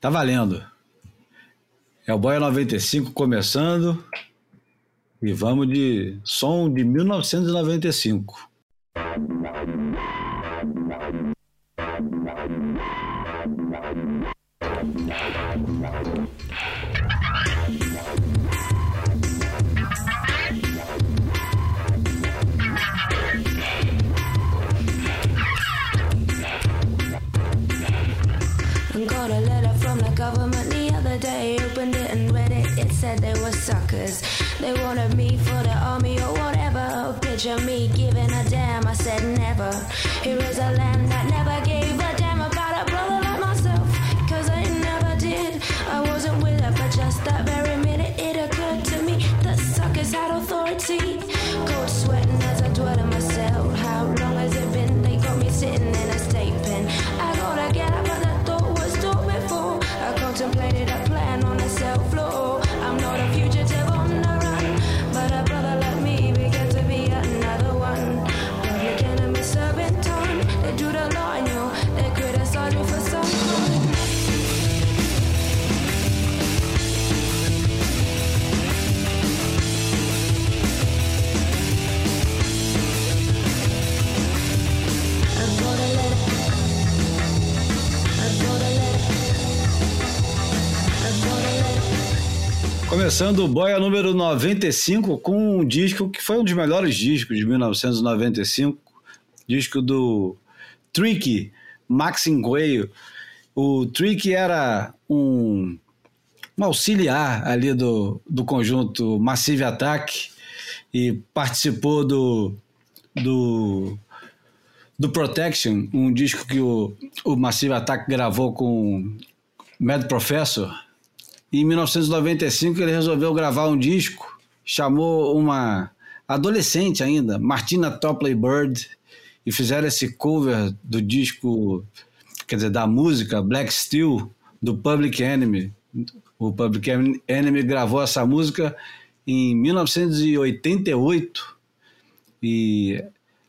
Tá valendo. É o Boia 95 começando. E vamos de som de 1995. Said they were suckers. They wanted me for the army or whatever. Picture me giving a damn. I said never. Here is a land that never gave a Começando o Boia número 95 com um disco que foi um dos melhores discos de 1995, disco do Tricky, Maxim Coelho. O Tricky era um, um auxiliar ali do, do conjunto Massive Attack e participou do, do, do Protection, um disco que o, o Massive Attack gravou com Mad Professor. Em 1995 ele resolveu gravar um disco, chamou uma adolescente ainda, Martina Topley Bird, e fizeram esse cover do disco, quer dizer, da música Black Steel, do Public Enemy. O Public Enemy gravou essa música em 1988 e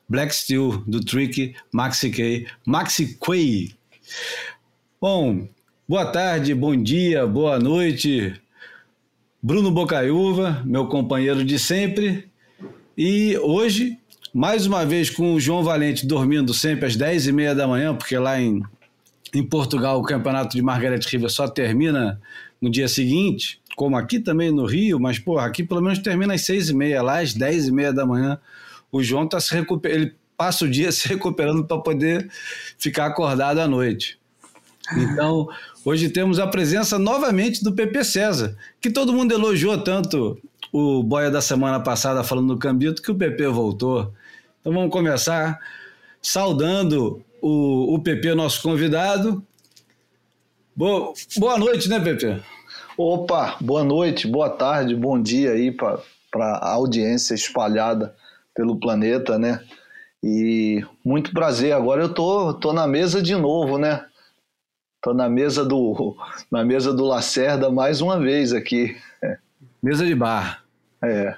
Black Steel, do Trick Maxi K, Maxi Quay. Bom, boa tarde, bom dia, boa noite. Bruno Bocaiúva, meu companheiro de sempre. E hoje, mais uma vez com o João Valente dormindo sempre às 10h30 da manhã, porque lá em, em Portugal o campeonato de Margaret River só termina no dia seguinte, como aqui também no Rio, mas porra, aqui pelo menos termina às 6h30, lá às 10h30 da manhã. O João está se recuperando, ele passa o dia se recuperando para poder ficar acordado à noite. Então, hoje temos a presença novamente do PP César, que todo mundo elogiou tanto o boia da semana passada falando no Cambito que o PP voltou. Então vamos começar saudando o, o PP, nosso convidado. Boa, boa noite, né, PP? Opa, boa noite, boa tarde, bom dia aí para a audiência espalhada pelo planeta, né? E muito prazer. Agora eu tô, tô na mesa de novo, né? Tô na mesa do na mesa do Lacerda mais uma vez aqui. Mesa de bar. É.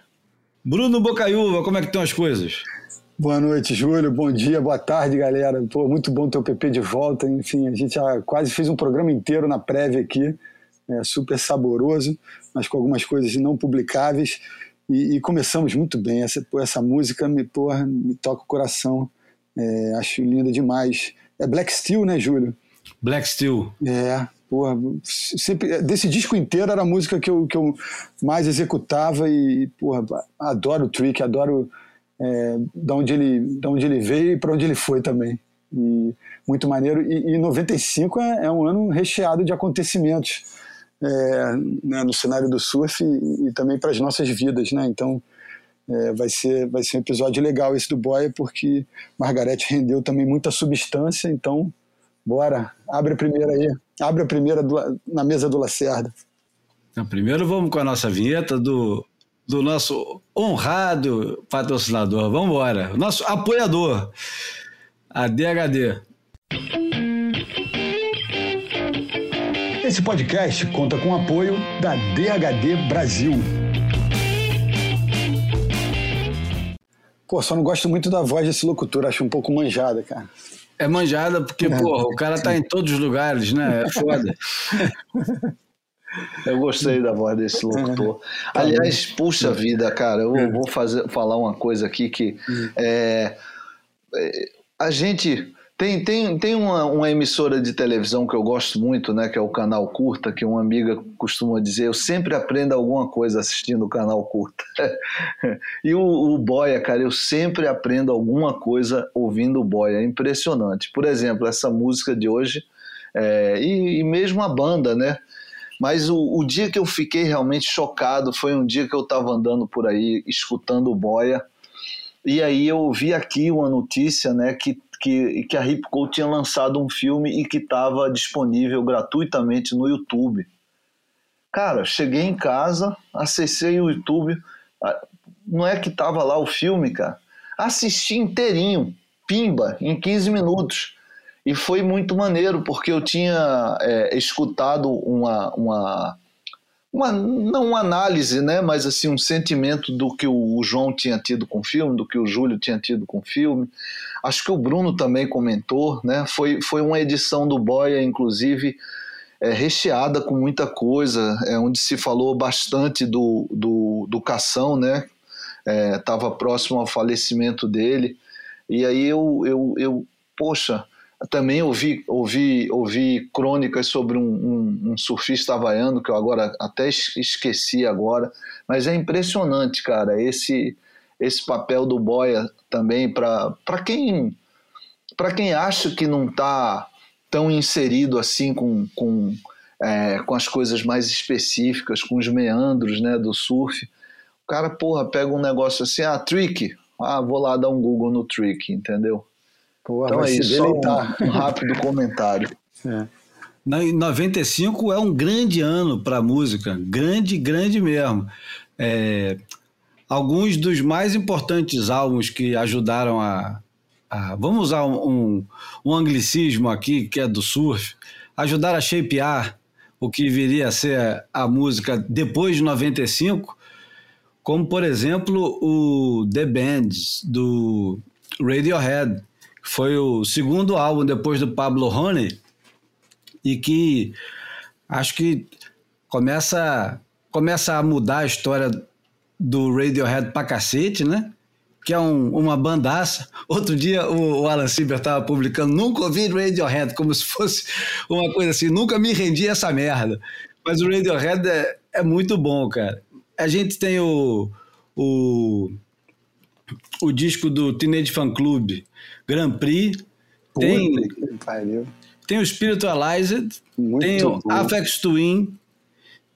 Bruno Bocaiúva, como é que estão as coisas? Boa noite, Júlio. Bom dia, boa tarde, galera. Pô, muito bom ter o PP de volta. Enfim, a gente já quase fez um programa inteiro na prévia aqui, é, super saboroso, mas com algumas coisas não publicáveis. E, e começamos muito bem. Essa, pô, essa música me, porra, me toca o coração. É, acho linda demais. É Black Steel, né, Júlio? Black Steel. É, porra, sempre, desse disco inteiro era a música que eu, que eu mais executava e, porra, adoro o Trick, adoro é, da, onde ele, da onde ele veio e para onde ele foi também. E muito maneiro. E, e 95 é, é um ano recheado de acontecimentos é, né, no cenário do surf e, e também para as nossas vidas, né? Então é, vai, ser, vai ser um episódio legal esse do Boia, porque Margarete rendeu também muita substância, então bora, abre a primeira aí, abre a primeira do, na mesa do Lacerda. Então, primeiro vamos com a nossa vinheta do, do nosso honrado patrocinador. Vamos embora. Nosso apoiador, a DHD. Esse podcast conta com o apoio da DHD Brasil. Pô, só não gosto muito da voz desse locutor, acho um pouco manjada, cara. É manjada porque, é. porra, o cara tá em todos os lugares, né? É foda. Eu gostei da voz desse locutor. Tá Aliás, puxa vida, cara, eu é. vou fazer, falar uma coisa aqui que hum. é, é, a gente tem, tem, tem uma, uma, emissora de televisão que eu gosto muito, né, que é o Canal Curta, que uma amiga costuma dizer, eu sempre aprendo alguma coisa assistindo o Canal Curta. e o, o Boia, cara, eu sempre aprendo alguma coisa ouvindo o Boia, é impressionante. Por exemplo, essa música de hoje, é, e, e mesmo a banda, né, mas o, o, dia que eu fiquei realmente chocado foi um dia que eu estava andando por aí, escutando o Boia, e aí eu vi aqui uma notícia né, que, que, que a Ripco tinha lançado um filme e que estava disponível gratuitamente no YouTube. Cara, cheguei em casa, acessei o YouTube, não é que estava lá o filme, cara. Assisti inteirinho, pimba, em 15 minutos. E foi muito maneiro, porque eu tinha é, escutado uma, uma, uma, não uma análise, né, mas assim um sentimento do que o João tinha tido com o filme, do que o Júlio tinha tido com o filme. Acho que o Bruno também comentou, né? Foi, foi uma edição do Boia, inclusive, é, recheada com muita coisa, é, onde se falou bastante do, do, do Cação, né? Estava é, próximo ao falecimento dele. E aí eu, eu, eu poxa, também ouvi, ouvi, ouvi crônicas sobre um, um, um, surfista havaiano, que eu agora até esqueci agora, mas é impressionante, cara, esse, esse papel do Boia também para quem, quem acha que não está tão inserido assim com, com, é, com as coisas mais específicas, com os meandros né, do surf. O cara, porra, pega um negócio assim, ah, trick, ah, vou lá dar um Google no trick, entendeu? Porra, então é isso, só um, um rápido comentário. É. Em 95 é um grande ano para a música, grande, grande mesmo. É, alguns dos mais importantes álbuns que ajudaram a. a vamos usar um, um, um, anglicismo aqui, que é do surf, ajudaram a shapear o que viria a ser a música depois de 95, como por exemplo o The Bands do Radiohead foi o segundo álbum depois do Pablo Honey e que acho que começa, começa a mudar a história do Radiohead pra cacete, né? Que é um, uma bandaça. Outro dia o, o Alan Silver estava publicando, nunca ouvi Radiohead, como se fosse uma coisa assim, nunca me rendi a essa merda. Mas o Radiohead é, é muito bom, cara. A gente tem o, o, o disco do Teenage Fan Club, Grand Prix, tem, tem o Spiritualized, Muito tem o Afex Twin,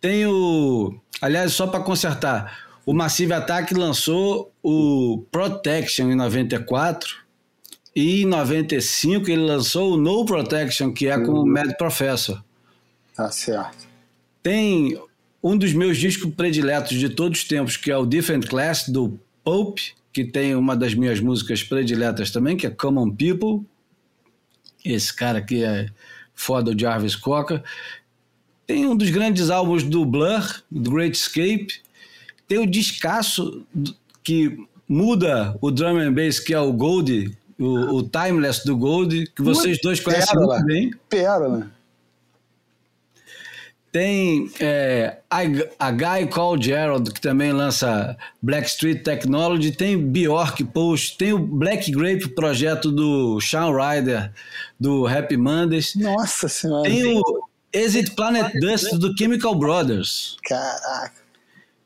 tem o. Aliás, só para consertar, o Massive Attack lançou o Protection em 94 e em 95 ele lançou o No Protection, que é com o. Mad Professor. Tá certo. Tem um dos meus discos prediletos de todos os tempos, que é o Different Class, do Pope, que tem uma das minhas músicas prediletas também, que é Common People. Esse cara aqui é foda, o Jarvis Cocker. Tem um dos grandes álbuns do Blur, do Great Escape. Tem o descasso que muda o drum and bass, que é o Gold, o, o Timeless do Gold, que vocês dois conhecem Pérola. muito bem. Pérola. Tem é, a, a Guy Called Gerald, que também lança Black Street Technology. Tem Bjork Post. Tem o Black Grape, projeto do Sean Ryder, do Happy Mondays. Nossa Senhora. Tem o Exit Planet Dust, do Chemical Brothers. Caraca.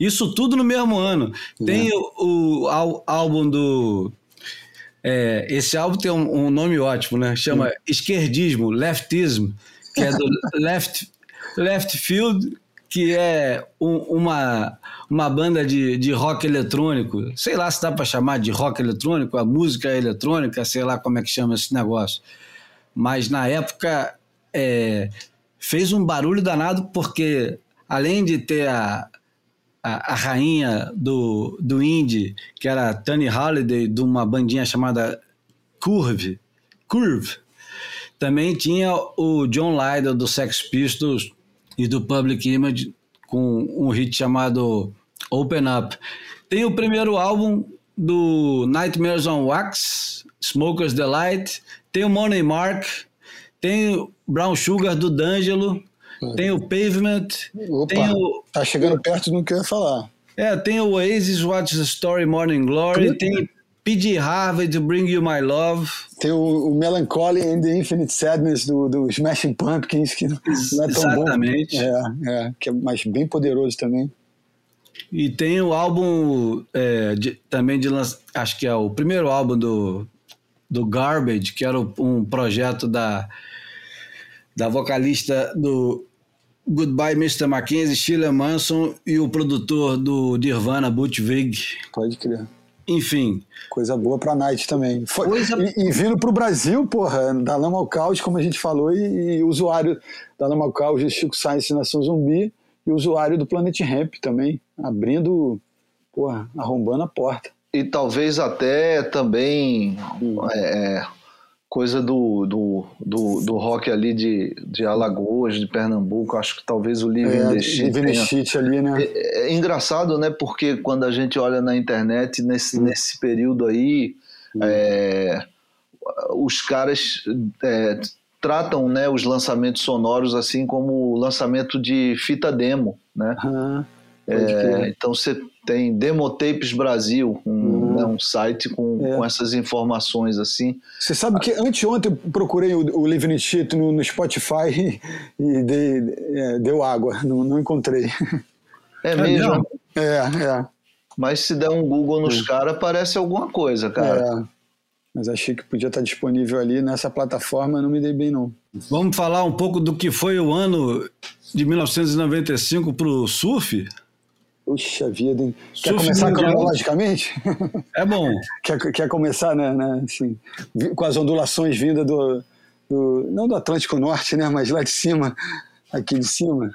Isso tudo no mesmo ano. Tem é. o, o, álbum do. É, esse álbum tem um, um, nome ótimo, né? Chama hum. Esquerdismo, Leftism, que é do Left Left Field, que é um, uma, uma banda de, de rock eletrônico. Sei lá se dá para chamar de rock eletrônico, a música eletrônica, sei lá como é que chama esse negócio. Mas na época é, fez um barulho danado porque, além de ter a, a, a, rainha do, do indie, que era Tony Halliday, de uma bandinha chamada Curve, Curve, também tinha o John Lydon do Sex Pistols e do Public Image com um hit chamado Open Up. Tem o primeiro álbum do Nightmares on Wax, Smoker's Delight, tem o Money Mark, tem o Brown Sugar do D'Angelo, tem o Pavement, Opa, tem o. tá chegando perto do que eu ia falar. É, tem o Oasis Watch the Story Morning Glory, tem P.G. Harvey to Bring You My Love. Tem o, o Melancholy and the Infinite Sadness do, do Smashing Pumpkins, que não é tão Exatamente. bom. É, é, que é mais bem poderoso também. E tem o álbum é, de- também de acho que é o primeiro álbum do, do Garbage, que era um projeto da, da vocalista do Goodbye Mr. Mackenzie, Sheila Manson e o produtor do Nirvana, Butch Vig. Pode crer. Enfim, Coisa boa pra Night também. Foi- Coisa- E, e vindo pro Brasil, porra, da Lama ao Caos, como a gente falou, e, e usuário da Lama ao Caos Chico Science Nação Zumbi, e usuário do Planet Ramp também, abrindo, porra, arrombando a porta. E talvez até também é, é, coisa do, do, do, do rock ali de, de Alagoas, de Pernambuco. Acho que talvez o Living É, the Shit Living the tenha- Shit ali, né? É, é engraçado, né? Porque quando a gente olha na internet, nesse, nesse período aí, é, os caras é, tratam né, os lançamentos sonoros assim como o lançamento de fita demo, né? Pode É, então você tem Demotapes Brasil, um, Uhum. né, um site com, É. com essas informações assim. Você sabe que anteontem eu procurei o, o Living Shit no, no Spotify e, e dei- é, deu água, não, não encontrei. É, É mesmo? É, é, mas se der um Google nos caras, parece alguma coisa, cara. é. Mas achei que podia estar disponível ali nessa plataforma, não me dei bem não. vamos falar um pouco do que foi o ano de 1995 para o surf? Puxa vida, hein? Quer Surf começar mundial. cronologicamente? É bom. quer, quer começar, né, né, assim, com as ondulações vindas do, do- Não do Atlântico Norte, né? Mas lá de cima, aqui de cima.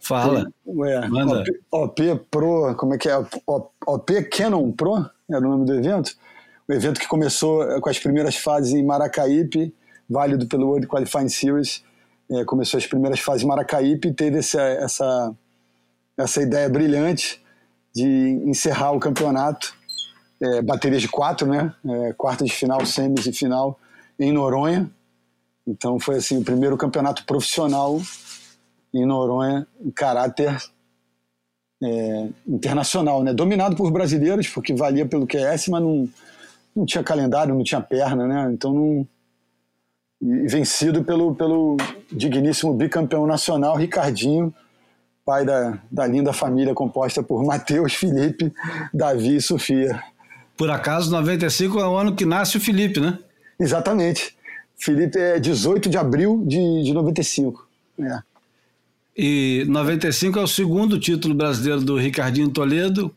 Fala. Ué, Manda. OP, OP Pro, como é que é? O- OP Canon Pro era o nome do evento. O evento que começou eh, com as primeiras fases em Maracaípe, válido pelo World Qualifying Series. Eh, começou as primeiras fases em Maracaípe e teve essa, essa, essa ideia brilhante de encerrar o campeonato. eh, baterias de quatro, né? Eh, quartas de final, semis e final em Noronha. Então foi assim o primeiro campeonato profissional em Noronha em caráter é, internacional, né? Dominado por brasileiros, porque valia pelo QS, mas não, não tinha calendário, não tinha perna, né? Então não e vencido pelo, pelo digníssimo bicampeão nacional Ricardinho, pai da, da linda família composta por Matheus, Felipe, Davi e Sofia. Por acaso, 95 é o ano que nasce o Felipe, né? Exatamente. Felipe é 18 de abril de, de 95. É. E 95 é o segundo título brasileiro do Ricardinho Toledo,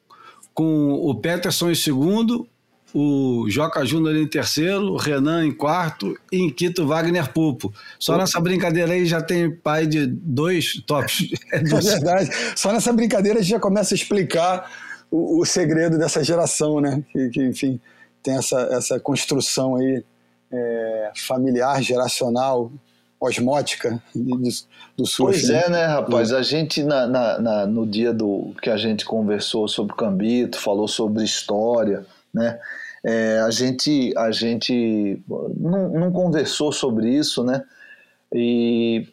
com o Peterson em segundo, o Joca Júnior em terceiro, o Renan em quarto e em quinto Wagner Pupo. Só nessa brincadeira aí já tem pai de dois tops. É verdade. Só nessa brincadeira a gente já começa a explicar o, o segredo dessa geração, né? Que, que, enfim, tem essa, essa construção aí é, familiar, geracional, osmótica de- de- do surf. Pois é, né, rapaz? A gente, na, na- na- no dia do que a gente conversou sobre Cambito, falou sobre história, né? É, a gente, a gente não, não conversou sobre isso, né? E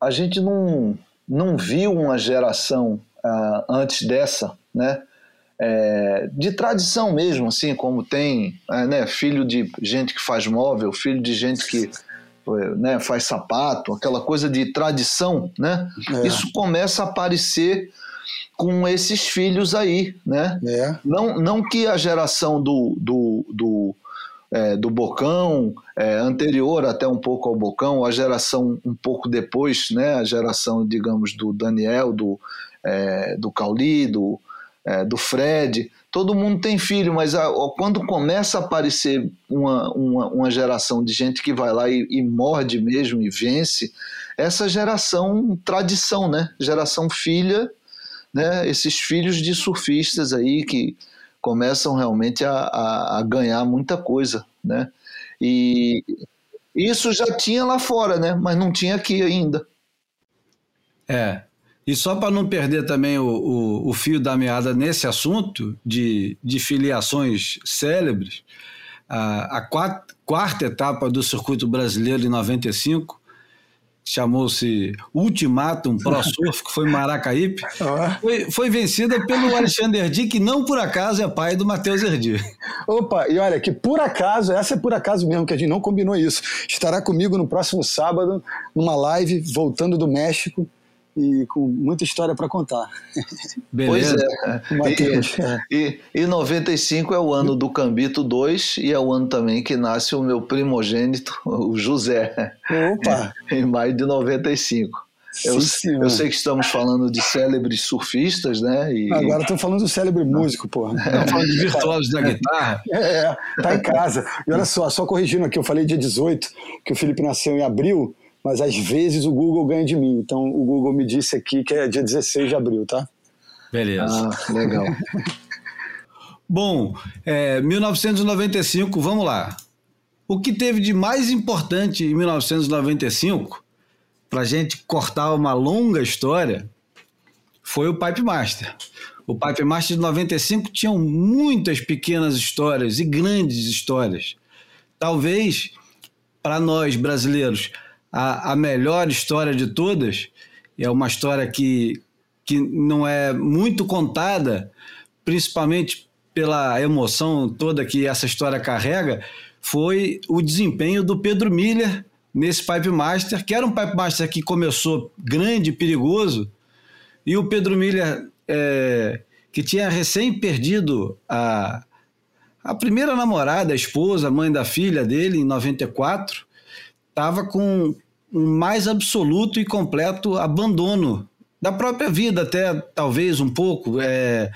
a gente não, não viu uma geração ah, antes dessa, né? É, de tradição mesmo, assim, como tem é, né, filho de gente que faz móvel, filho de gente que né, faz sapato, aquela coisa de tradição, né? É. Isso começa a aparecer com esses filhos aí, né? É. Não, não que a geração do, do, do, é, do Bocão, é, anterior até um pouco ao Bocão, a geração um pouco depois, né? A geração, digamos, do Daniel, do, é, do Cauli, do, é, do Fred, todo mundo tem filho, mas a- ó, quando começa a aparecer uma, uma, uma geração de gente que vai lá e, e morde mesmo e vence, essa geração tradição, né? Geração filha, né? Esses filhos de surfistas aí que começam realmente a, a, a ganhar muita coisa, né? E isso já tinha lá fora, né? Mas não tinha aqui ainda. É. E só para não perder também o, o, o fio da meada nesse assunto de, de filiações célebres, a, a quarta, quarta etapa do circuito brasileiro em 95, chamou-se Ultimatum Pro Surf, que foi Maracaípe, foi, foi, vencida pelo Alexander Erdi, que não por acaso é pai do Matheus Erdi. Opa, e olha, que por acaso, essa é por acaso mesmo, que a gente não combinou isso. Estará comigo no próximo sábado, numa live, voltando do México, e com muita história para contar. Beleza. Pois é. E, e, e 95 é o ano do Cambito 2 e é o ano também que nasce o meu primogênito, o José. Opa! em maio de 95. Eu, eu, sei que estamos falando de célebres surfistas, né? E... Agora estamos falando do célebre músico, pô. Estamos falando de virtuosos da guitarra. É, tá em casa. E olha só, só corrigindo aqui, eu falei dia 18, que o Felipe nasceu em abril, mas às vezes o Google ganha de mim. Então o Google me disse aqui que é dia 16 de abril, tá? Beleza. Ah, legal. Bom, é, 1995, vamos lá. O que teve de mais importante em 1995, para a gente cortar uma longa história, foi o Pipe Master. O Pipe Master de 95 tinha muitas pequenas histórias e grandes histórias. Talvez, para nós brasileiros, a, a melhor história de todas, é uma história que, que não é muito contada, principalmente pela emoção toda que essa história carrega, foi o desempenho do Pedro Miller nesse Pipe Master, que era um Pipe Master que começou grande e perigoso, e o Pedro Miller, é, que tinha recém perdido a, a primeira namorada, a esposa, a mãe da filha dele, em 94, estava com um mais absoluto e completo abandono da própria vida, até talvez um pouco. É,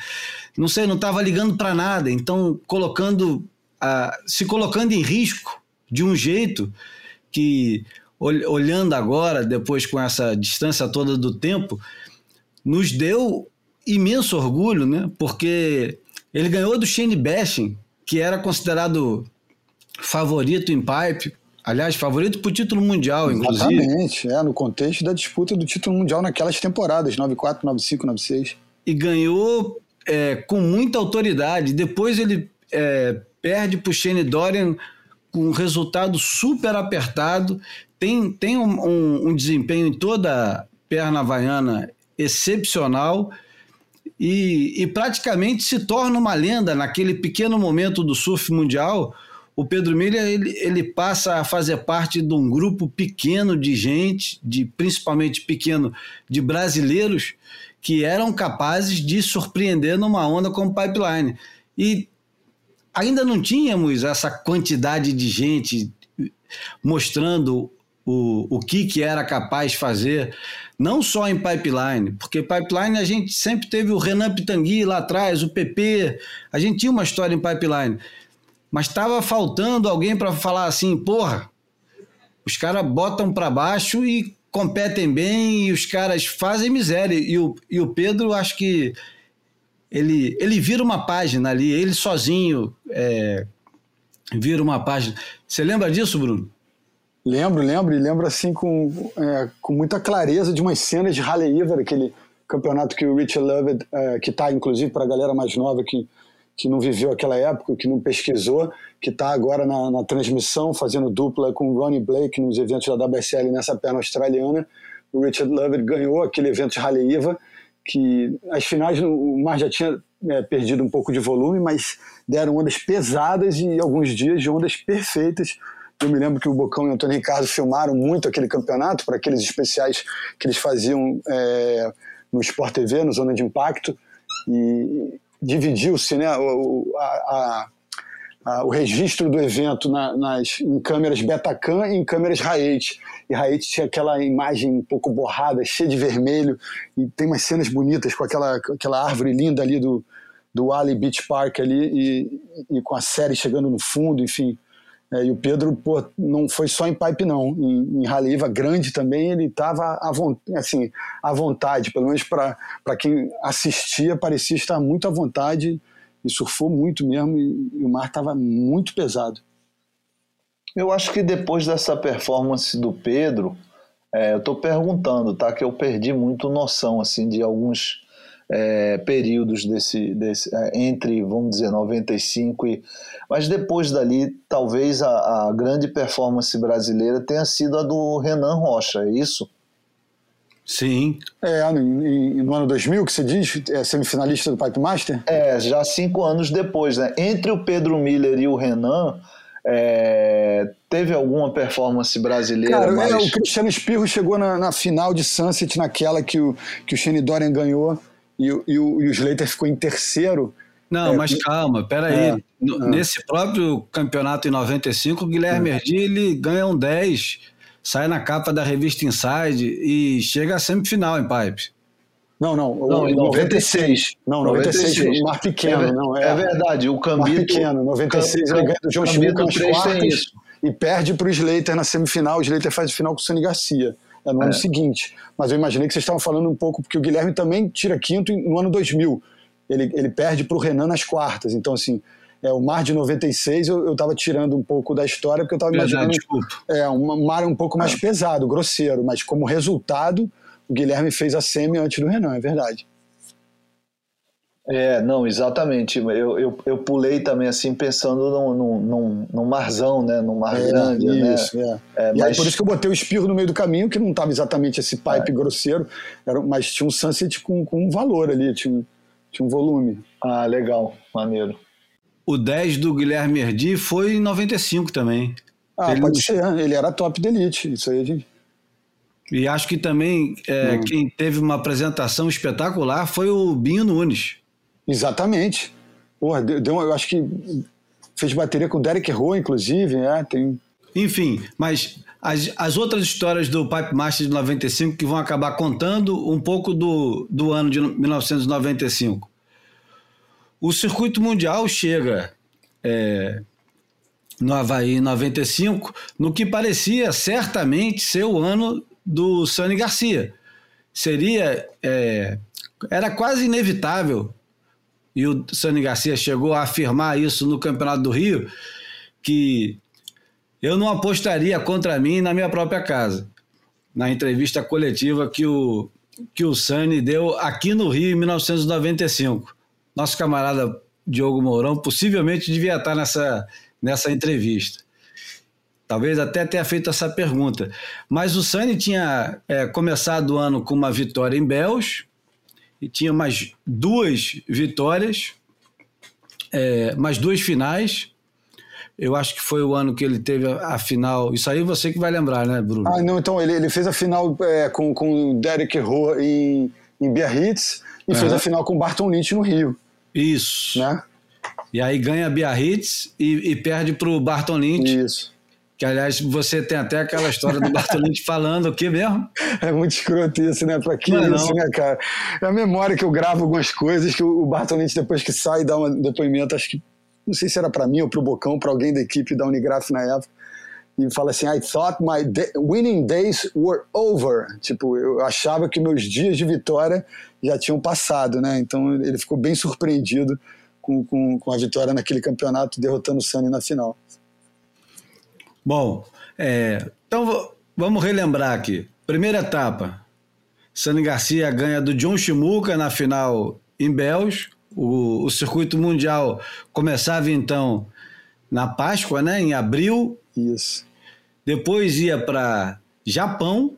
não sei, não estava ligando para nada, então colocando, a, se colocando em risco de um jeito que, olhando agora, depois com essa distância toda do tempo, nos deu imenso orgulho, né? Porque ele ganhou do Shane Bashing, que era considerado favorito em pipe Aliás, favorito para o título mundial, inclusive. Exatamente, é, no contexto da disputa do título mundial naquelas temporadas, 94, 95, 96. E ganhou é, com muita autoridade. Depois ele é, perde para o Shane Dorian com um resultado super apertado. Tem, tem um, um, um desempenho em toda a perna havaiana excepcional. E, e, praticamente se torna uma lenda naquele pequeno momento do surf mundial, o Pedro Miller ele, ele passa a fazer parte de um grupo pequeno de gente, de principalmente pequeno, de brasileiros que eram capazes de surpreender numa onda como Pipeline. E ainda não tínhamos essa quantidade de gente mostrando o, o que, que era capaz de fazer, não só em pipeline, porque pipeline a gente sempre teve o Renan Pitangui lá atrás, o PP, a gente tinha uma história em pipeline mas estava faltando alguém para falar assim, porra, os caras botam para baixo e competem bem e os caras fazem miséria. E o, e o Pedro, acho que ele, ele vira uma página ali, ele sozinho é, vira uma página. Você lembra disso, Bruno? Lembro, lembro, e lembro assim com, é, com muita clareza de umas cenas de Halle Iver, aquele campeonato que o Richard Lovett, é, que está inclusive para a galera mais nova que que não viveu aquela época, que não pesquisou, que está agora na, na, transmissão, fazendo dupla com o Ronnie Blake nos eventos da WSL nessa perna australiana. O Richard Lovett ganhou aquele evento de Haleiva, que as finais o mar já tinha é, perdido um pouco de volume, mas deram ondas pesadas e alguns dias de ondas perfeitas. Eu me lembro que o Bocão e o Antônio Ricardo filmaram muito aquele campeonato para aqueles especiais que eles faziam é, no Sport TV, no Zona de Impacto. E, dividiu-se né, o, a, a, o registro do evento na, nas, em câmeras Betacam e em câmeras Raete. E Raete tinha aquela imagem um pouco borrada, cheia de vermelho, e tem umas cenas bonitas com aquela, aquela árvore linda ali do, do Ali Beach Park ali, e, e com a série chegando no fundo, enfim. É, e o Pedro, pô, não foi só em pipe, não. Em, em grande também, ele estava à, assim, à vontade, pelo menos para quem assistia, parecia estar muito à vontade e surfou muito mesmo, e, e o mar estava muito pesado. Eu acho que depois dessa performance do Pedro, é, eu estou perguntando, tá? Que eu perdi muito noção assim de alguns é, períodos desse, desse é, entre, vamos dizer, 95 e. Mas depois dali, talvez a, a grande performance brasileira tenha sido a do Renan Rocha, é isso? Sim. É, no, no, ano 2000, que você diz, é semifinalista do Pipe Master? É, já cinco anos depois, né? Entre o Pedro Miller e o Renan, é, teve alguma performance brasileira? Cara, mais... é, o Cristiano Espirro chegou na, na, final de Sunset, naquela que o, que o Shane Dorian ganhou e, e, o, e o Slater ficou em terceiro. Não, é, mas calma, peraí. É, é, Nesse próprio campeonato em 95, o Guilherme é. Erdi ele ganha um 10, sai na capa da revista Inside e chega à semifinal em pipe. Não, não, não, em 96. Não, 96, 96. mar pequeno. É, não, é, é verdade, o Cambito... Mar pequeno, 96 ele ganha do João Schmidt nas quartas e perde para o Slater na semifinal, o Slater faz a final com o Sonny Garcia, é no é. ano seguinte. Mas eu imaginei que vocês estavam falando um pouco, porque o Guilherme também tira quinto no ano 2000. Ele, ele perde para o Renan nas quartas, então assim... É, o mar de 96 eu estava tirando um pouco da história, porque eu estava imaginando é, um mar um pouco mais é. pesado, grosseiro, mas como resultado, o Guilherme fez a semi antes do Renan, é verdade. É, não, exatamente. Eu, eu, eu pulei também assim, pensando num, num, num, num marzão, né? Num mar é, grande, né? isso, né? É. É, e mas... aí, por isso que eu botei o espirro no meio do caminho, que não estava exatamente esse pipe é. grosseiro, era, mas tinha um sunset com, com um valor ali, tinha, tinha um volume. Ah, legal, maneiro. O 10 do Guilherme Erdi foi em 95 também. Ah, ele... pode ser, ele era top de elite, isso aí a gente... E acho que também é, hum. quem teve uma apresentação espetacular foi o Binho Nunes. Exatamente. Porra, deu, eu acho que fez bateria com Derek Rowe, inclusive, né? Tem... Enfim, mas as, as outras histórias do Pipe Master de 95 que vão acabar contando um pouco do, do ano de 1995. O circuito mundial chega é, no Havaí em 95, no que parecia certamente ser o ano do Sani Garcia. Seria. É, era quase inevitável, e o Sani Garcia chegou a afirmar isso no Campeonato do Rio, que eu não apostaria contra mim na minha própria casa. Na entrevista coletiva que o, que o Sani deu aqui no Rio em 1995. Nosso camarada Diogo Mourão possivelmente devia estar nessa, nessa entrevista. Talvez até tenha feito essa pergunta. Mas o Sani tinha é, começado o ano com uma vitória em Bells e tinha mais duas vitórias, é, mais duas finais. Eu acho que foi o ano que ele teve a, a, final. Isso aí você que vai lembrar, né, Bruno? Ah, não, então ele, ele fez a final é, com, com o Derek Rowe em, em Biarritz e uhum. fez a final com o Barton Lynch no Rio. Isso. Né? E aí ganha Biarritz e, e perde para o Barton Lynch. Isso. Que, aliás, você tem até aquela história do Bartolini falando o que mesmo? É muito escroto isso, né? Pra que não isso, não. né, cara? É a memória que eu gravo algumas coisas que o Bartolini, depois que sai, dá um depoimento, acho que, não sei se era para mim ou pro Bocão, para alguém da equipe da Unigraf na época, e fala assim, I thought my day, winning days were over. Tipo, eu achava que meus dias de vitória já tinham passado, né? Então ele ficou bem surpreendido com, com, com a vitória naquele campeonato, derrotando o Sunny na final. Bom, é, então vamos relembrar aqui. Primeira etapa, Sani Garcia ganha do John Shimuka na final em Bells. O, o circuito mundial começava então na Páscoa, né, em abril. Isso. Depois ia para Japão.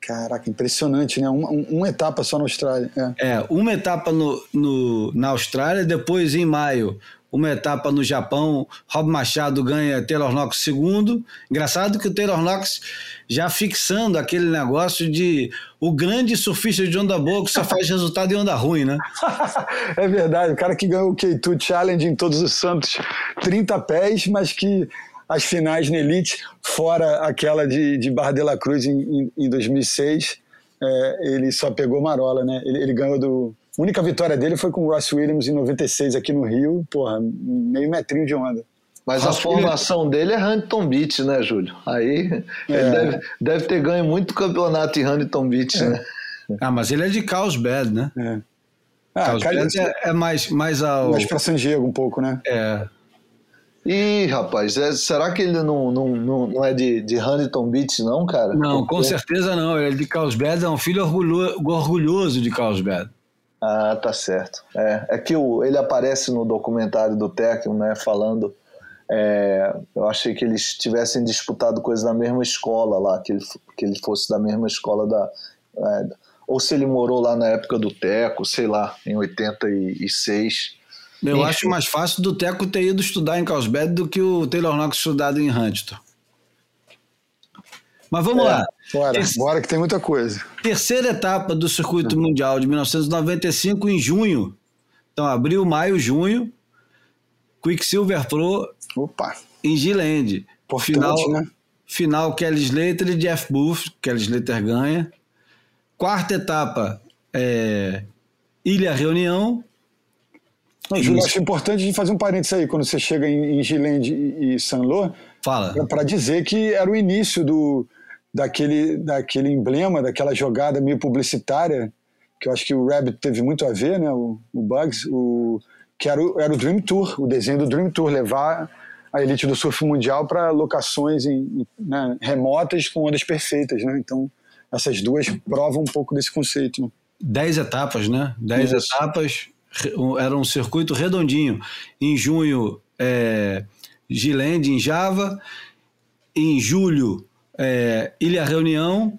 Caraca, impressionante, né? Uma, uma etapa só na Austrália. É, é uma etapa no, no, na Austrália, depois em maio uma etapa no Japão, Rob Machado ganha Taylor Knox segundo. Engraçado que o Taylor Knox já fixando aquele negócio de o grande surfista de onda boa que só faz resultado em onda ruim, né? é verdade, o cara que ganhou o K2 Challenge em todos os santos 30 pés, mas que as finais na Elite, fora aquela de, de Barra de la Cruz em, em, em 2006, é, ele só pegou marola, né? Ele, ele ganhou do a única vitória dele foi com o Ross Williams em 96 aqui no Rio, porra, meio metrinho de onda. Mas Ross a formação Williams... dele é Huntington Beach, né, Júlio? Aí é. ele deve, deve, ter ganho muito campeonato em Huntington Beach, é. né? Ah, mas ele é de Carlsbad, né? É. Ah, Carlsbad é, é, mais, mais ao... Mais pra San Diego um pouco, né? É. Ih, rapaz, é, será que ele não, não, não, não é de, de Huntington Beach, não, cara? Não, com certeza não. Ele é de Carlsbad, é um filho orgulho, orgulhoso de Carlsbad. Ah, tá certo. É, é que o, ele aparece no documentário do Tekken, né, falando. É, eu achei que eles tivessem disputado coisas da mesma escola lá, que ele, que ele fosse da mesma escola da. É, ou se ele morou lá na época do Teco, sei lá, em 86. Eu Enfim. acho mais fácil do Teco ter ido estudar em Carlsbad do que o Taylor Knox estudado em Huntington. Mas vamos é, lá. Bora, bora que tem muita coisa. Terceira etapa do Circuito Mundial de 1995 em junho. Então, abril, maio, junho. Quicksilver Pro Opa. em Giland. Final, né? final Kelly Slater e Jeff Booth. Kelly Slater ganha. Quarta etapa é, Ilha Reunião. Não, Júlio, acho importante fazer um parênteses aí, quando você chega em, em Giland e, e Fala. Para dizer que era o início do, daquele, daquele emblema, daquela jogada meio publicitária, que eu acho que o Rabbit teve muito a ver, né, o, o Bugs, o, que era o, era o Dream Tour, o desenho do Dream Tour, levar a elite do surf mundial para locações em, né, remotas com ondas perfeitas. Né? Então, essas duas provam um pouco desse conceito. Né? Dez etapas, né? Dez Isso. etapas, era um circuito redondinho. Em junho, é, Giland, em Java. Em julho, é, Ilha Reunião,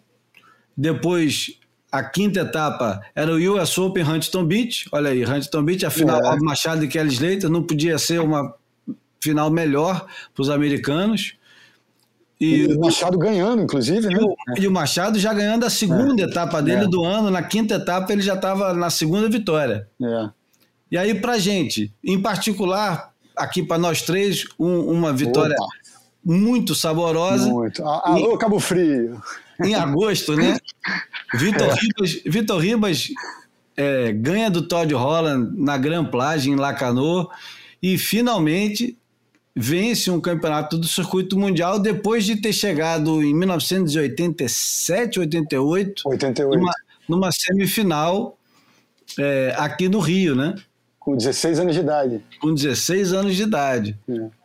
depois a quinta etapa era o US Open Huntington Beach, olha aí, Huntington Beach, a final é. Machado e Kelly Slater, não podia ser uma final melhor para os americanos. E, e, o Machado ganhando, inclusive, né? E o, e o Machado já ganhando a segunda é. etapa dele é. do ano, na quinta etapa ele já estava na segunda vitória. É. E aí, para gente, em particular, aqui para nós três, um, uma vitória Opa muito saborosa. Muito. Alô, Cabo Frio. Em agosto, né? Vitor é. Ribas, Vitor Ribas é, ganha do Todd Holland na Grand Plage em Lacanau e finalmente vence um campeonato do circuito mundial depois de ter chegado em 1987, 88, 88. Numa, numa semifinal é, aqui no Rio, né? Com 16 anos de idade. Com 16 anos de idade. É.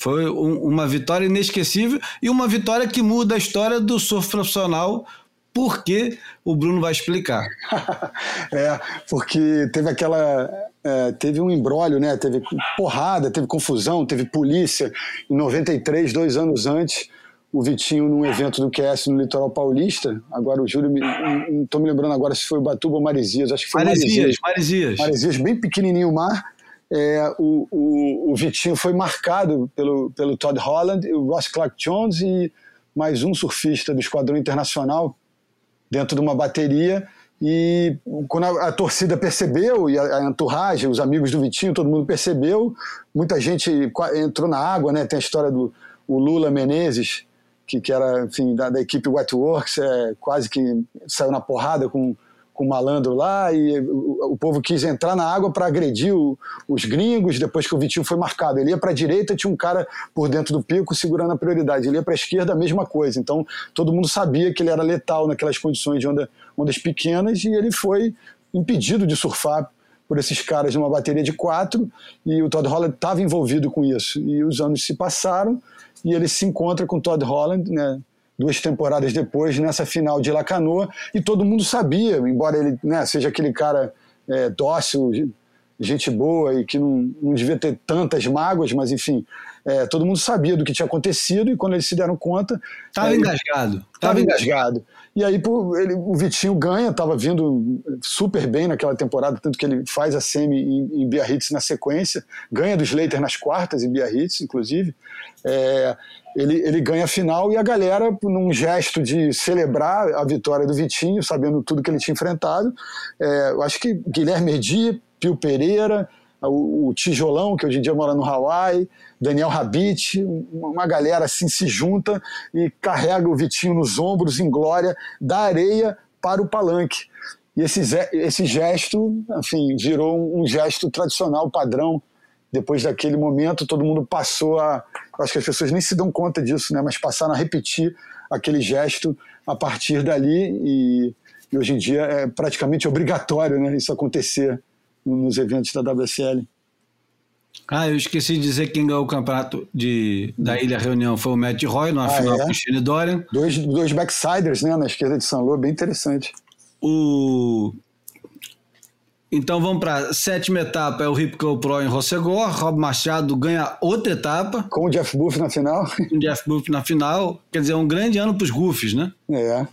Foi um, uma vitória inesquecível e uma vitória que muda a história do surf profissional porque o Bruno vai explicar. é, porque teve aquela. É, teve um embrólio, né? Teve porrada, teve confusão, teve polícia. Em 93, dois anos antes, o Vitinho num evento do QS no Litoral Paulista. Agora o Júlio, não estou me lembrando agora se foi o Batuba ou Marizias, acho que foi Marizias. Marizias, Marizias bem pequenininho o mar é, o, o, o, Vitinho foi marcado pelo, pelo Todd Holland, o Ross Clark Jones e mais um surfista do Esquadrão Internacional dentro de uma bateria. E quando a, a torcida percebeu, e a, a entourage, os amigos do Vitinho, todo mundo percebeu, muita gente entrou na água, né? Tem a história do o Lula Menezes, que, que era enfim, da, da equipe Wetworks, é, quase que saiu na porrada com com o malandro lá e o, o povo quis entrar na água para agredir o, os gringos depois que o Vitinho foi marcado. Ele ia para a direita, tinha um cara por dentro do pico segurando a prioridade. Ele ia para a esquerda, a mesma coisa. Então todo mundo sabia que ele era letal naquelas condições de onda, ondas pequenas e ele foi impedido de surfar por esses caras de uma bateria de quatro e o Todd Holland estava envolvido com isso. E os anos se passaram e ele se encontra com o Todd Holland, né, duas temporadas depois, nessa final de Lacanoa, e todo mundo sabia, embora ele né, seja aquele cara é, dócil, gente boa e que não, não devia ter tantas mágoas, mas enfim, é, todo mundo sabia do que tinha acontecido e quando eles se deram conta. Estava engasgado. Estava engasgado. E aí pô, ele, o Vitinho ganha, estava vindo super bem naquela temporada, tanto que ele faz a semi em, em Biarritz na sequência, ganha dos Slater nas quartas em Biarritz, inclusive. É, ele, ele ganha a final e a galera, num gesto de celebrar a vitória do Vitinho, sabendo tudo que ele tinha enfrentado, é, eu acho que Guilherme Erdi, Pio Pereira, o, o, Tijolão, que hoje em dia mora no Hawaii, Daniel Rabit, uma galera assim se junta e carrega o Vitinho nos ombros em glória da areia para o palanque. E esse, esse gesto, enfim, virou um gesto tradicional, padrão depois daquele momento, todo mundo passou a. Acho que as pessoas nem se dão conta disso, né? mas passaram a repetir aquele gesto a partir dali. E, e hoje em dia é praticamente obrigatório né, isso acontecer nos eventos da WSL. Ah, eu esqueci de dizer quem ganhou o campeonato de, da Ilha Reunião foi o Matt Roy, na ah, final é? com o Shane Dorian. Dois, dois backsiders né, na esquerda de São Lô, bem interessante. O então vamos para a sétima etapa, é o Ripco Pro em Rossegor. Rob Machado ganha outra etapa. Com o Jeff Buff na final. Com o Jeff Buff na final. Quer dizer, é um grande ano para os Goofs, né? É.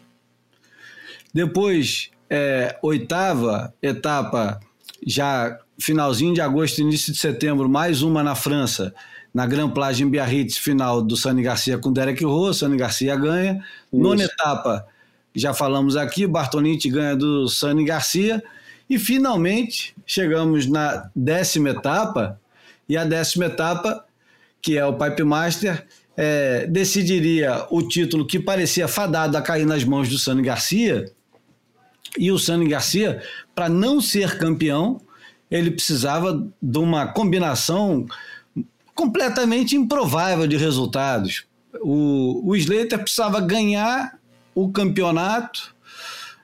Depois, é, oitava etapa, já finalzinho de agosto, início de setembro, mais uma na França, na Grand Plage em Biarritz, final do Sani Garcia com Derek Rowe. Sani Garcia ganha. Isso. Nona etapa, já falamos aqui, Bartolini ganha do Sani Garcia. E finalmente chegamos na décima etapa, e a décima etapa, que é o Pipe Master, é, decidiria o título que parecia fadado a cair nas mãos do Sani Garcia. E o Sani Garcia, para não ser campeão, ele precisava de uma combinação completamente improvável de resultados. O, o Slater precisava ganhar o campeonato,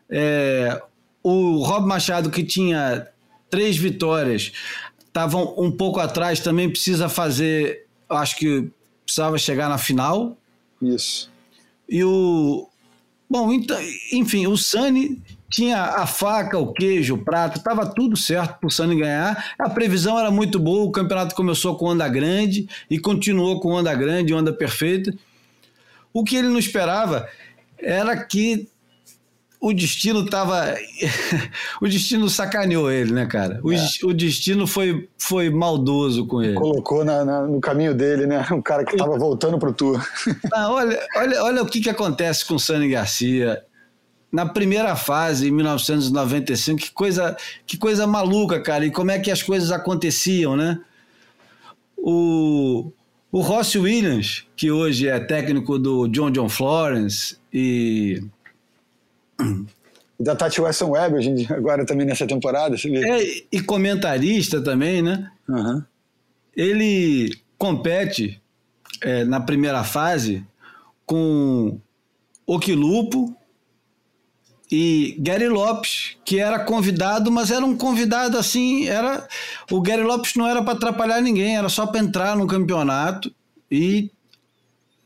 é, o Rob Machado, que tinha três vitórias, estava um pouco atrás, também precisa fazer, acho que precisava chegar na final. Isso. E o. Bom, então, enfim, o Sani tinha a faca, o queijo, o prato, estava tudo certo para o Sani ganhar. A previsão era muito boa, o campeonato começou com onda grande e continuou com onda grande, onda perfeita. O que ele não esperava era que o destino estava. o destino sacaneou ele, né, cara? O, é. o, destino foi, foi maldoso com ele. Colocou na, na, no caminho dele, né? Um cara que estava voltando pro tour. Ah, olha, olha, olha o que, que acontece com o Sani Garcia. Na primeira fase, em 1995, que coisa, que coisa maluca, cara. E como é que as coisas aconteciam, né? O, o Ross Williams, que hoje é técnico do John John Florence e da Tati Wesson Webb, hoje agora também nessa temporada. É, e comentarista também, né? Uhum. Ele compete é, na primeira fase com Oquilupo e Gary Lopes, que era convidado, mas era um convidado assim, era o Gary Lopes não era para atrapalhar ninguém, era só para entrar no campeonato e,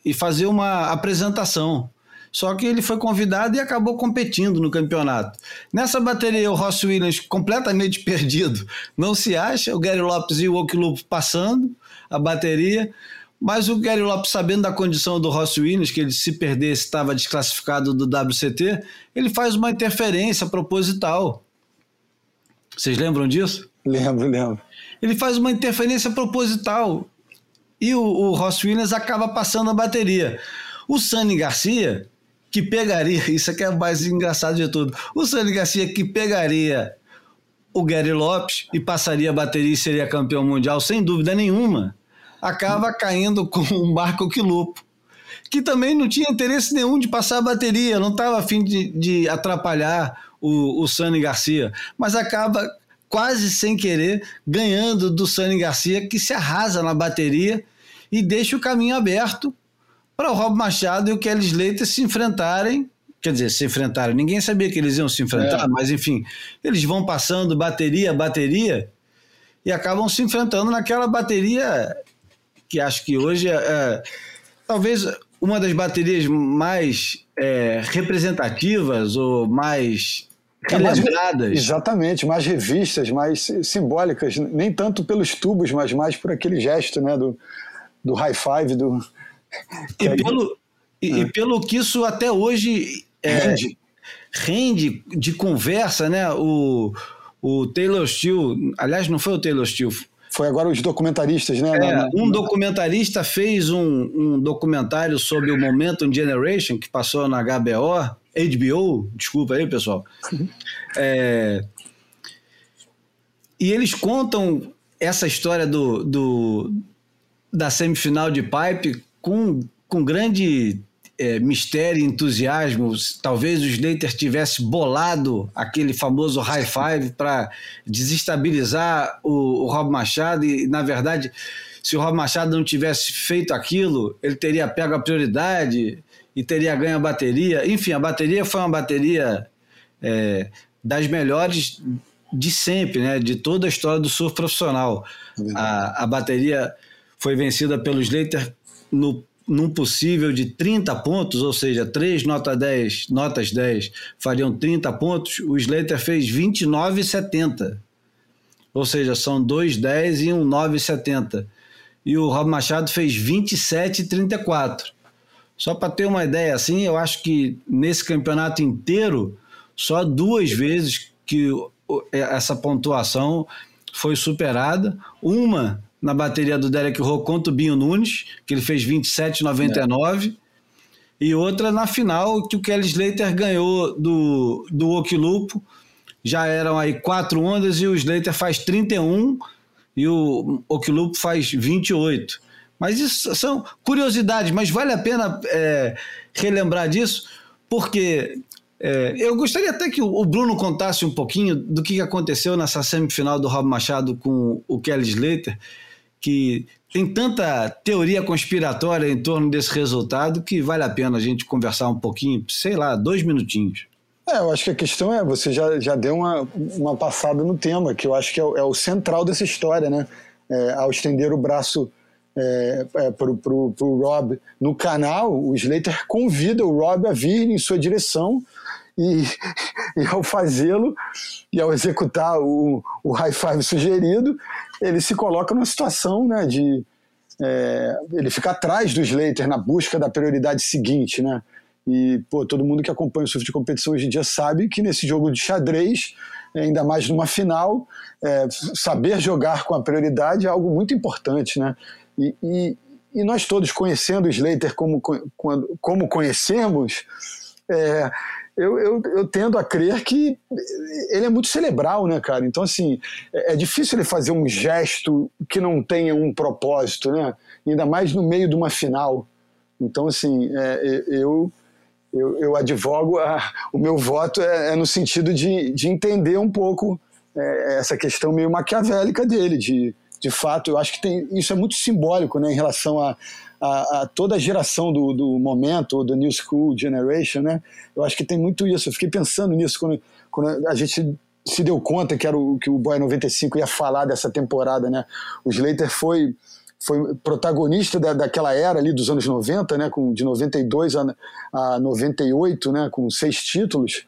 e fazer uma apresentação. Só que ele foi convidado e acabou competindo no campeonato. Nessa bateria, o Ross Williams completamente perdido. Não se acha, o Gary Lopes e o Okilupo passando a bateria. Mas o Gary Lopes, sabendo da condição do Ross Williams, que ele se perdesse estava desclassificado do WCT, ele faz uma interferência proposital. Vocês lembram disso? Lembro, lembro. Ele faz uma interferência proposital. E o, o Ross Williams acaba passando a bateria. O Sani Garcia, que pegaria, isso aqui é o mais engraçado de tudo, o Sani Garcia que pegaria o Gary Lopes e passaria a bateria e seria campeão mundial, sem dúvida nenhuma, acaba caindo com o Marco Quilupo, que também não tinha interesse nenhum de passar a bateria, não estava afim de, de atrapalhar o, o Sani Garcia, mas acaba quase sem querer ganhando do Sani Garcia, que se arrasa na bateria e deixa o caminho aberto para o Rob Machado e o Kelly Slater se enfrentarem. Quer dizer, se enfrentarem. Ninguém sabia que eles iam se enfrentar, é. mas enfim, eles vão passando bateria a bateria e acabam se enfrentando naquela bateria que acho que hoje é, é talvez uma das baterias mais é, representativas ou mais relembradas. exatamente, mais revistas, mais simbólicas, nem tanto pelos tubos, mas mais por aquele gesto né, do, do high five, do, e, pelo, e, e, é. pelo que isso até hoje é, rende. rende de conversa, né? O, o Taylor Steele, aliás, não foi o Taylor Steele, foi agora os documentaristas, né? É, um documentarista fez um, um, documentário sobre o Momentum Generation que passou na HBO, HBO, desculpa aí, pessoal. Uhum. É, e eles contam essa história do, do, da semifinal de Pipe com, com grande é, mistério e entusiasmo, talvez o Slater tivesse bolado aquele famoso high five para desestabilizar o, o Rob Machado e, na verdade, se o Rob Machado não tivesse feito aquilo, ele teria pego a prioridade e teria ganho a bateria. Enfim, a bateria foi uma bateria é, das melhores de sempre, né? de toda a história do surf profissional. É a, a bateria foi vencida pelo Slater no, num possível de 30 pontos, ou seja, três nota 10, notas 10 fariam 30 pontos, o Slater fez 29,70. ou seja, são 2,10 e um 9,70. E o Rob Machado fez 27,34. Só para ter uma ideia, assim, eu acho que nesse campeonato inteiro, só duas vezes que essa pontuação foi superada. Uma na bateria do Derek Rowe contra o Binho Nunes, que ele fez 27,99. É. E outra na final, que o Kelly Slater ganhou do, do Okilupo. Já eram aí quatro ondas e o Slater faz 31 e o Okilupo faz 28. Mas isso são curiosidades, mas vale a pena é, relembrar disso, porque é, eu gostaria até que o Bruno contasse um pouquinho do que aconteceu nessa semifinal do Rob Machado com o Kelly Slater, que tem tanta teoria conspiratória em torno desse resultado que vale a pena a gente conversar um pouquinho, sei lá, dois minutinhos. É, eu acho que a questão é, você já, já deu uma, uma passada no tema, que eu acho que é o, é o central dessa história, né? É, ao estender o braço é, é, para o Rob no canal, o Slater convida o Rob a vir em sua direção e, e ao fazê-lo e ao executar o, o high five sugerido, ele se coloca numa situação né, de. É, ele fica atrás do Slater na busca da prioridade seguinte, né? E pô, todo mundo que acompanha o surf de competição hoje em dia sabe que nesse jogo de xadrez, ainda mais numa final, é, saber jogar com a prioridade é algo muito importante, né? E, e, e nós todos conhecendo o Slater como, como, conhecemos, é, eu, eu, eu, tendo a crer que ele é muito cerebral, né, cara? Então, assim, é, é, difícil ele fazer um gesto que não tenha um propósito, né? Ainda mais no meio de uma final. Então, assim, é, eu, eu, eu advogo, a, o meu voto é, é, no sentido de, de entender um pouco é, essa questão meio maquiavélica dele, de de fato, eu acho que tem, isso é muito simbólico né, em relação a, a, a, toda a geração do, do momento, do New School Generation, né? Eu acho que tem muito isso. Eu fiquei pensando nisso quando, quando a gente se deu conta que era o que o Boy 95 ia falar dessa temporada, né? O Slater foi foi protagonista da, daquela era ali dos anos 90, né, com de 92 a, a 98, né, com seis títulos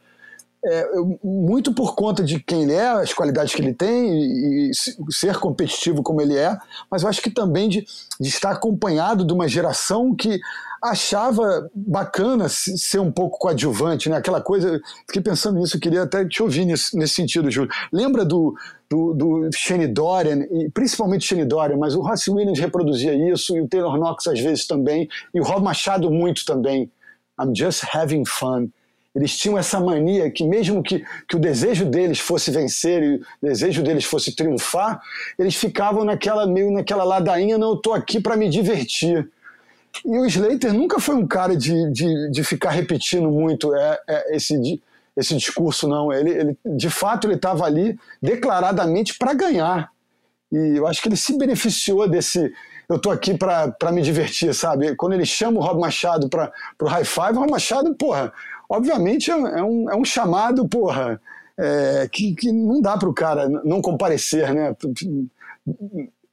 é, muito por conta de quem ele é, as qualidades que ele tem e, e, ser competitivo como ele é, mas eu acho que também de, de estar acompanhado de uma geração que achava bacana ser um pouco coadjuvante, né? Aquela coisa, fiquei pensando nisso, queria até te ouvir nesse, nesse sentido, Júlio. Lembra do, do, do Shane Dorian, e principalmente Shane Dorian, mas o Ross Williams reproduzia isso, e o Taylor Knox às vezes também, e o Rob Machado muito também. I'm just having fun. Eles tinham essa mania que, mesmo que, que o desejo deles fosse vencer e o desejo deles fosse triunfar, eles ficavam naquela meio naquela ladainha, não, eu estou aqui para me divertir. E o Slater nunca foi um cara de, de, de ficar repetindo muito é, é, esse, esse discurso, não. Ele, ele de fato, ele estava ali declaradamente para ganhar. E eu acho que ele se beneficiou desse. Eu estou aqui para me divertir, sabe? Quando ele chama o Rob Machado para o high five, o Rob Machado, porra, obviamente é, é um, é um chamado, porra, é, que, que não dá para o cara não comparecer, né?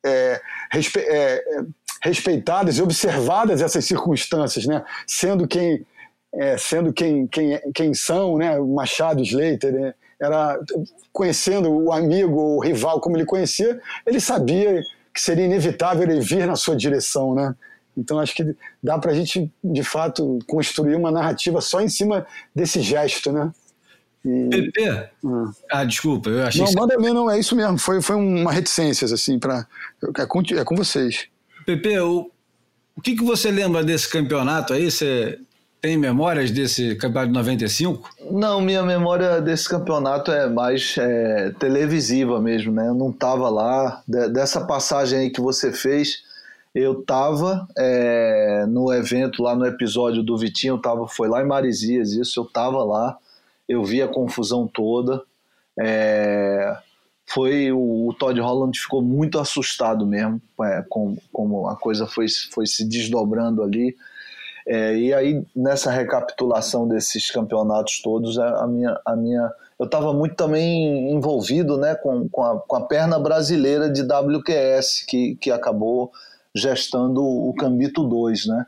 É, respe, é, respeitadas e observadas essas circunstâncias, né? Sendo quem é, sendo quem, quem, quem são, né? Machado Slater, né? era conhecendo o amigo, o rival como ele conhecia, ele sabia que seria inevitável ele vir na sua direção, né? Então acho que dá para a gente, de fato, construir uma narrativa só em cima desse gesto, né? E... Pepe? Ah. ah, desculpa, eu achei. Não, manda mesmo, não, é isso mesmo. Foi, foi uma reticência, assim, para é, com, é com vocês. Pepe, o, o que, que você lembra desse campeonato aí? Você tem memórias desse campeonato de 95? Não, minha memória desse campeonato é mais é, televisiva mesmo, né? Eu não estava lá. De, dessa passagem aí que você fez, eu estava é, no evento lá no episódio do Vitinho, tava, foi lá em Marizias, isso, eu estava lá, eu vi a confusão toda. É, foi o, o, Todd Holland ficou muito assustado mesmo é, com como a coisa foi, foi se desdobrando ali. É, e aí, nessa recapitulação desses campeonatos todos, a minha, a minha, eu estava muito também envolvido né, com, com, a, com a perna brasileira de WQS, que, que acabou gestando o Cambito 2, né,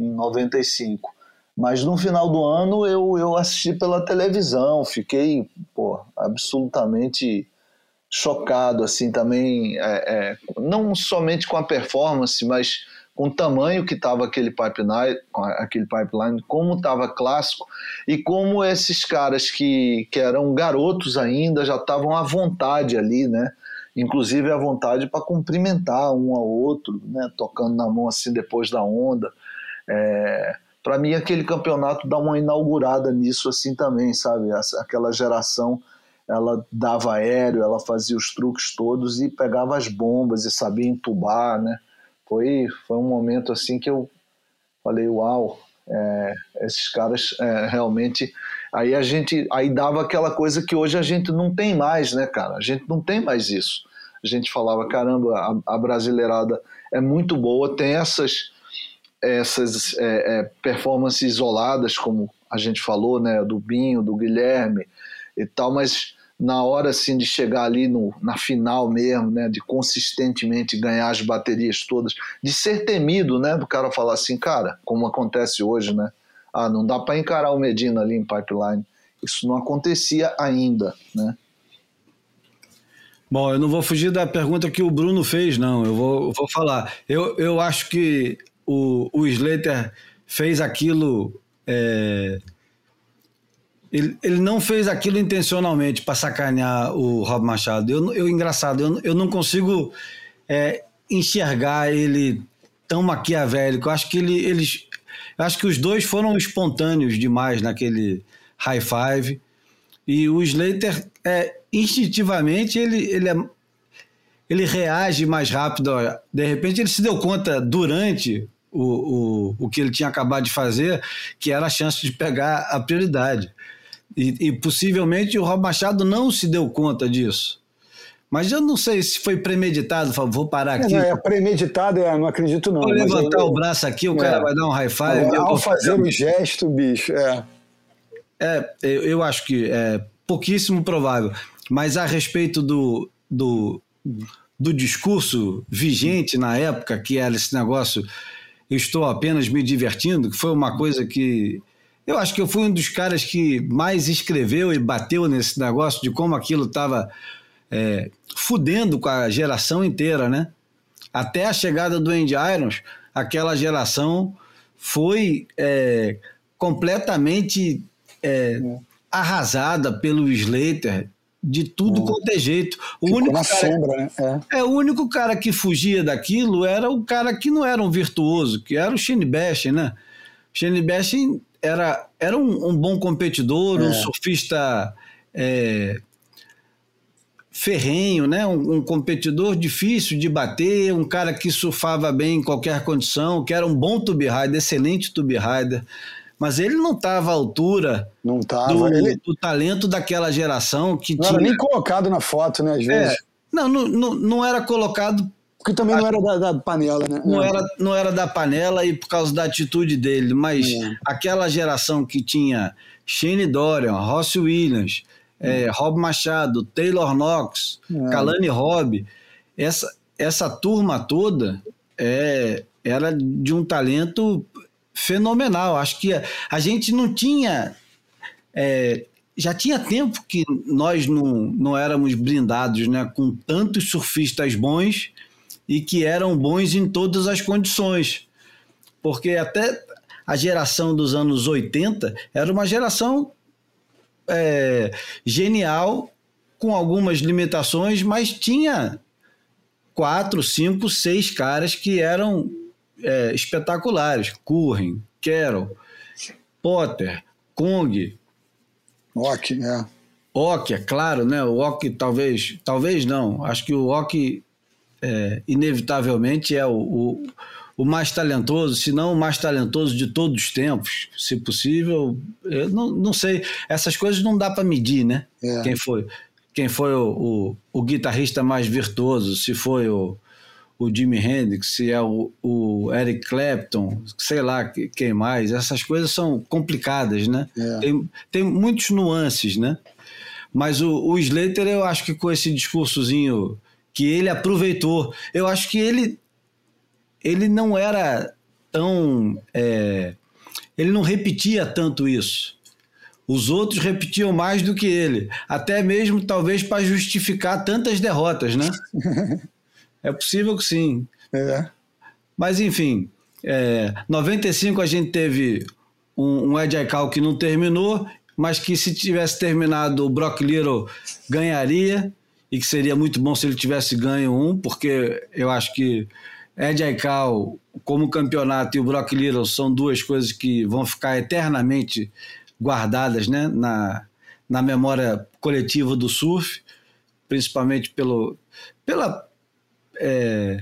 em 95. Mas no final do ano eu, eu assisti pela televisão, fiquei pô, absolutamente chocado assim também, é, é, não somente com a performance, mas com o tamanho que estava aquele pipeline, aquele pipeline, como estava clássico e como esses caras que, que eram garotos ainda já estavam à vontade ali, né? Inclusive à vontade para cumprimentar um ao outro, né? Tocando na mão assim depois da onda. É, para mim aquele campeonato dá uma inaugurada nisso assim também, sabe? Aquela geração ela dava aéreo, ela fazia os truques todos e pegava as bombas e sabia entubar, né? Foi, foi um momento assim que eu falei, uau, é, esses caras é, realmente. Aí a gente, aí dava aquela coisa que hoje a gente não tem mais, né, cara? A gente não tem mais isso. A gente falava, caramba, a, a brasileirada é muito boa, tem essas essas é, é performances isoladas, como a gente falou, né, do Binho, do Guilherme e tal, mas na hora assim de chegar ali no, na final mesmo, né, de consistentemente ganhar as baterias todas, de ser temido, né, do cara falar assim, cara, como acontece hoje, né, ah, não dá para encarar o Medina ali em pipeline. Isso não acontecia ainda, né? Bom, eu não vou fugir da pergunta que o Bruno fez, não. Eu vou, vou falar. Eu, eu acho que o, o Slater fez aquilo é, ele, ele não fez aquilo intencionalmente para sacanear o Rob Machado. Eu, eu engraçado, eu, eu não consigo é, enxergar ele tão maquiavélico. Eu acho que ele, eles, acho que os dois foram espontâneos demais naquele high five. E o Slater, é, instintivamente, ele, ele, é, ele reage mais rápido. De repente, ele se deu conta durante o, o, o que ele tinha acabado de fazer, que era a chance de pegar a prioridade. E, e, possivelmente o Rob Machado não se deu conta disso. Mas eu não sei se foi premeditado, vou parar aqui. Não, é premeditado, eu não acredito não. Vou levantar o braço aqui, o é, cara vai dar um high five. É, ao fazer o gesto, bicho, é. É, eu, eu acho que é pouquíssimo provável. Mas a respeito do, do, do discurso vigente na época, que era esse negócio, eu estou apenas me divertindo, que foi uma coisa que eu acho que eu fui um dos caras que mais escreveu e bateu nesse negócio de como aquilo estava é, fudendo com a geração inteira, né? Até a chegada do Andy Irons, aquela geração foi é, completamente é, arrasada pelo Slater de tudo hum. quanto é jeito. O único cara, sombra, né? É. é. o único cara que fugia daquilo era o cara que não era um virtuoso, que era o Shane Bash, né? Shane Bash era, era um, um bom competidor, é. um surfista é, ferrenho, né? Um, um, competidor difícil de bater, um cara que surfava bem em qualquer condição, que era um bom tube rider, excelente tube rider. Mas ele não estava à altura não tava, do, ele... do, talento daquela geração que não tinha. Não era nem colocado na foto, né? Às é. vezes. É, não, não, não, não era colocado porque também não era da, da, panela, né? Não era, não era da panela e por causa da atitude dele, mas é. aquela geração que tinha Shane Dorian, Ross Williams, é. Rob Machado, Taylor Knox, é. Kalani Robb, essa, essa turma toda é, era de um talento fenomenal. Acho que a, a gente não tinha. É, já tinha tempo que nós não, não éramos blindados né, com tantos surfistas bons e que eram bons em todas as condições. Porque até a geração dos anos 80 era uma geração é, genial, com algumas limitações, mas tinha quatro, cinco, seis caras que eram é, espetaculares. Curren, Carroll, Potter, Kong. Ock, é. Ock, é claro, né? O Ock talvez, talvez não. Acho que o Ock é, inevitavelmente é o, o, o, mais talentoso, se não o mais talentoso de todos os tempos, se possível. Eu não, não sei, essas coisas não dá para medir, né? É. Quem foi, quem foi o, o, o, guitarrista mais virtuoso, se foi o, o Jimi Hendrix, se é o, o Eric Clapton, sei lá quem mais. Essas coisas são complicadas, né? É. Tem, tem muitos nuances, né? Mas o, o Slater, eu acho que com esse discursozinho que ele aproveitou. Eu acho que ele, ele não era tão. É, ele não repetia tanto isso. Os outros repetiam mais do que ele, até mesmo talvez para justificar tantas derrotas, né? é possível que sim. É. Mas enfim, é, 95 a gente teve um, um Ed Aikau que não terminou, mas que se tivesse terminado o Brock Little ganharia e que seria muito bom se ele tivesse ganho um, porque eu acho que Ed Aikau como campeonato e o Brock Little são duas coisas que vão ficar eternamente guardadas né, na, na memória coletiva do surf, principalmente pelo, pela, é,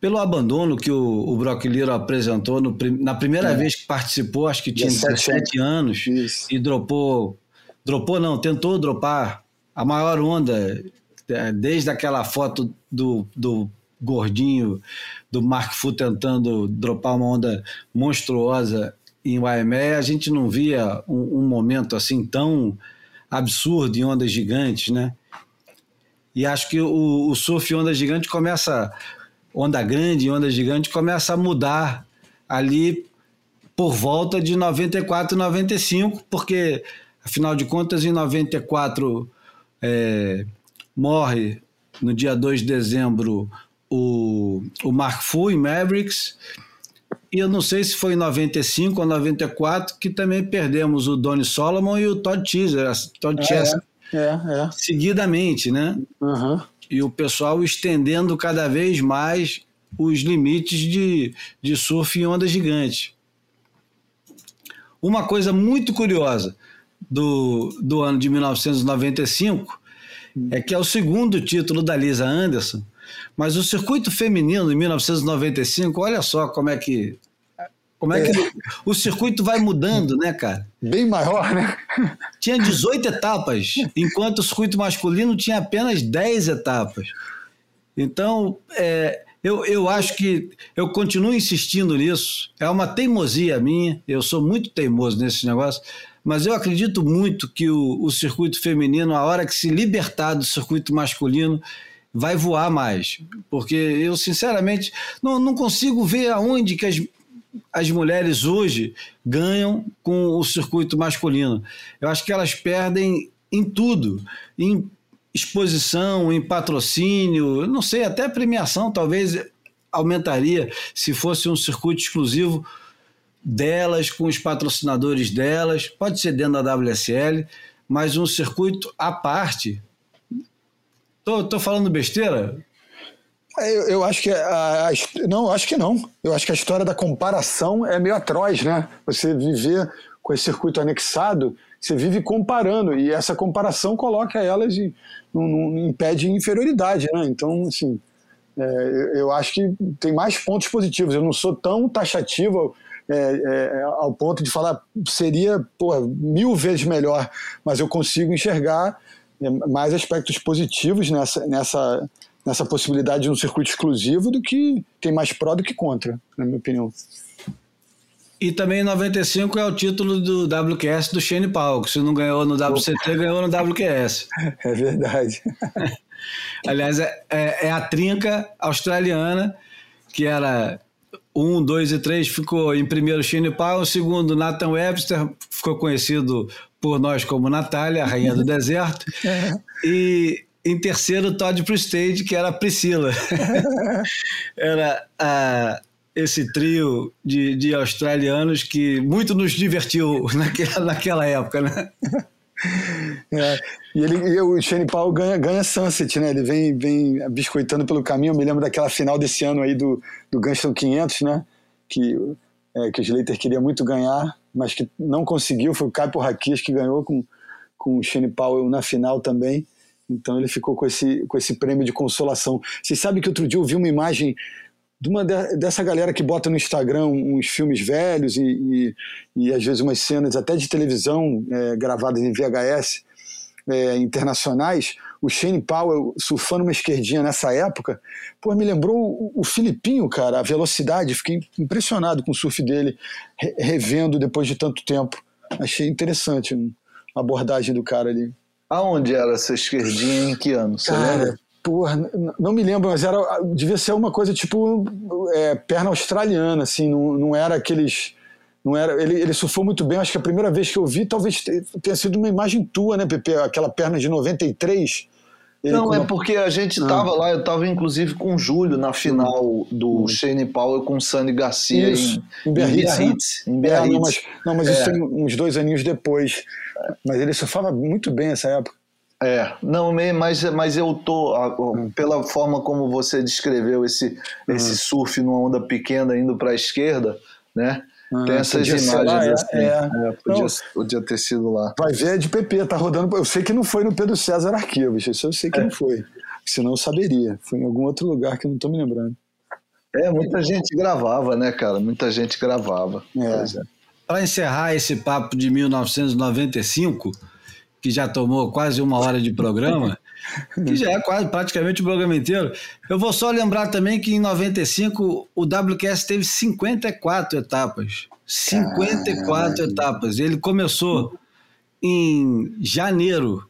pelo abandono que o, o Brock Little apresentou no, na primeira é. vez que participou, acho que tinha 17 anos, Isso. e dropou, dropou não, tentou dropar a maior onda, é, desde aquela foto do, do gordinho do Mark Fu tentando dropar uma onda monstruosa em Waimea, a gente não via um, um, momento assim tão absurdo em ondas gigantes, né? E acho que o, o surf onda gigante começa, onda grande, onda gigante começa a mudar ali por volta de 94, 95, porque afinal de contas em 94 é, morre no dia 2 de dezembro o, o Mark Fu em Mavericks. E eu não sei se foi em 95 ou 94 que também perdemos o Donny Solomon e o Todd Teaser, Todd é, Chester, é, é. seguidamente, né? Uhum. E o pessoal estendendo cada vez mais os limites de, de surf em ondas gigantes. Uma coisa muito curiosa do, do ano de 1995 é que é o segundo título da Lisa Anderson mas o circuito feminino em 1995, olha só como é que como é que é. o circuito vai mudando, né, cara? Bem maior, né? Tinha 18 etapas, enquanto o circuito masculino tinha apenas 10 etapas. Então, é, eu, eu acho que eu continuo insistindo nisso. É uma teimosia minha, eu sou muito teimoso nesse negócio, mas eu acredito muito que o, o circuito feminino, a hora que se libertar do circuito masculino, vai voar mais. Porque eu, sinceramente, não, não consigo ver aonde que as, as mulheres hoje ganham com o circuito masculino. Eu acho que elas perdem em tudo, em exposição, em patrocínio, não sei, até premiação talvez aumentaria se fosse um circuito exclusivo delas, com os patrocinadores delas, pode ser dentro da WSL, mas um circuito à parte Tô, tô falando besteira? É, eu, eu acho que a, a, não, acho que não. Eu acho que a história da comparação é meio atroz, né? Você viver com esse circuito anexado, você vive comparando e essa comparação coloca elas em, num, impede inferioridade, né? Então, assim, é, eu acho que tem mais pontos positivos. Eu não sou tão taxativo é, é, ao ponto de falar seria porra, mil vezes melhor, mas eu consigo enxergar é, mais aspectos positivos nessa, nessa, nessa possibilidade de um circuito exclusivo do que tem mais pró do que contra, na minha opinião. E também em 95 é o título do WQS do Shane Paul, que se não ganhou no WCT, ganhou no WQS. É verdade. Aliás, é, é, é, a trinca australiana, que era um, dois e três, ficou em primeiro Shane Paul, em segundo Nathan Webster, ficou conhecido por nós como Natália, a rainha do deserto, e em terceiro Todd Prestage, que era a Priscila. era a, esse trio de, de australianos que muito nos divertiu naquela, naquela época, né? É, e, ele, e o Shane Paul ganha, ganha Sunset, né? Ele vem, vem biscoitando pelo caminho. Eu me lembro daquela final desse ano aí do, do Gunston 500, né? Que, é, que o Slater queria muito ganhar mas que não conseguiu. Foi o Caio Raquias que ganhou com, com o Shane Powell na final também. Então ele ficou com esse, com esse prêmio de consolação. Vocês sabem que outro dia eu vi uma imagem de uma de, dessa galera que bota no Instagram uns filmes velhos e, e, e às vezes umas cenas até de televisão é, gravadas em VHS é, internacionais, o Shane Powell surfando uma esquerdinha nessa época, pô, me lembrou o, o Filipinho, cara, a velocidade, fiquei impressionado com o surf dele, re, revendo depois de tanto tempo. Achei interessante a abordagem do cara ali. Aonde era essa esquerdinha, em que ano, você cara, lembra? Porra, não me lembro, mas era, devia ser uma coisa tipo é, perna australiana, assim, não, não era aqueles Não era, ele, ele surfou muito bem. Acho que a primeira vez que eu vi, talvez tenha sido uma imagem tua, né, Pepe? Aquela perna de 93. Não, é porque a gente estava ah. lá, eu estava inclusive com o Júlio na final do hum. Shane Powell com o Sandy Garcia isso, em, em Biarritz. Em Biarritz. É, não, mas, não, mas é. isso tem uns dois aninhos depois. Mas ele surfava muito bem nessa época. É, não, mas, mas eu tô, hum. pela forma como você descreveu esse, hum. esse surf numa onda pequena indo para a esquerda, né? Ah, Tem essas imagens lá, é, assim. É, é. podia, não, podia, ter sido lá. Vai ver, é de PP, tá rodando. Eu sei que não foi no Pedro César Arquivos, isso eu sei que é. não foi. Senão eu saberia. Foi em algum outro lugar que eu não tô me lembrando. É, muita gente gravava, né, cara? Muita gente gravava. É. Para encerrar esse papo de 1995, que já tomou quase uma hora de programa, que já é quase praticamente o programa inteiro. Eu vou só lembrar também que em 95 o WQS teve 54 etapas. 54 Caramba. etapas. Ele começou em janeiro,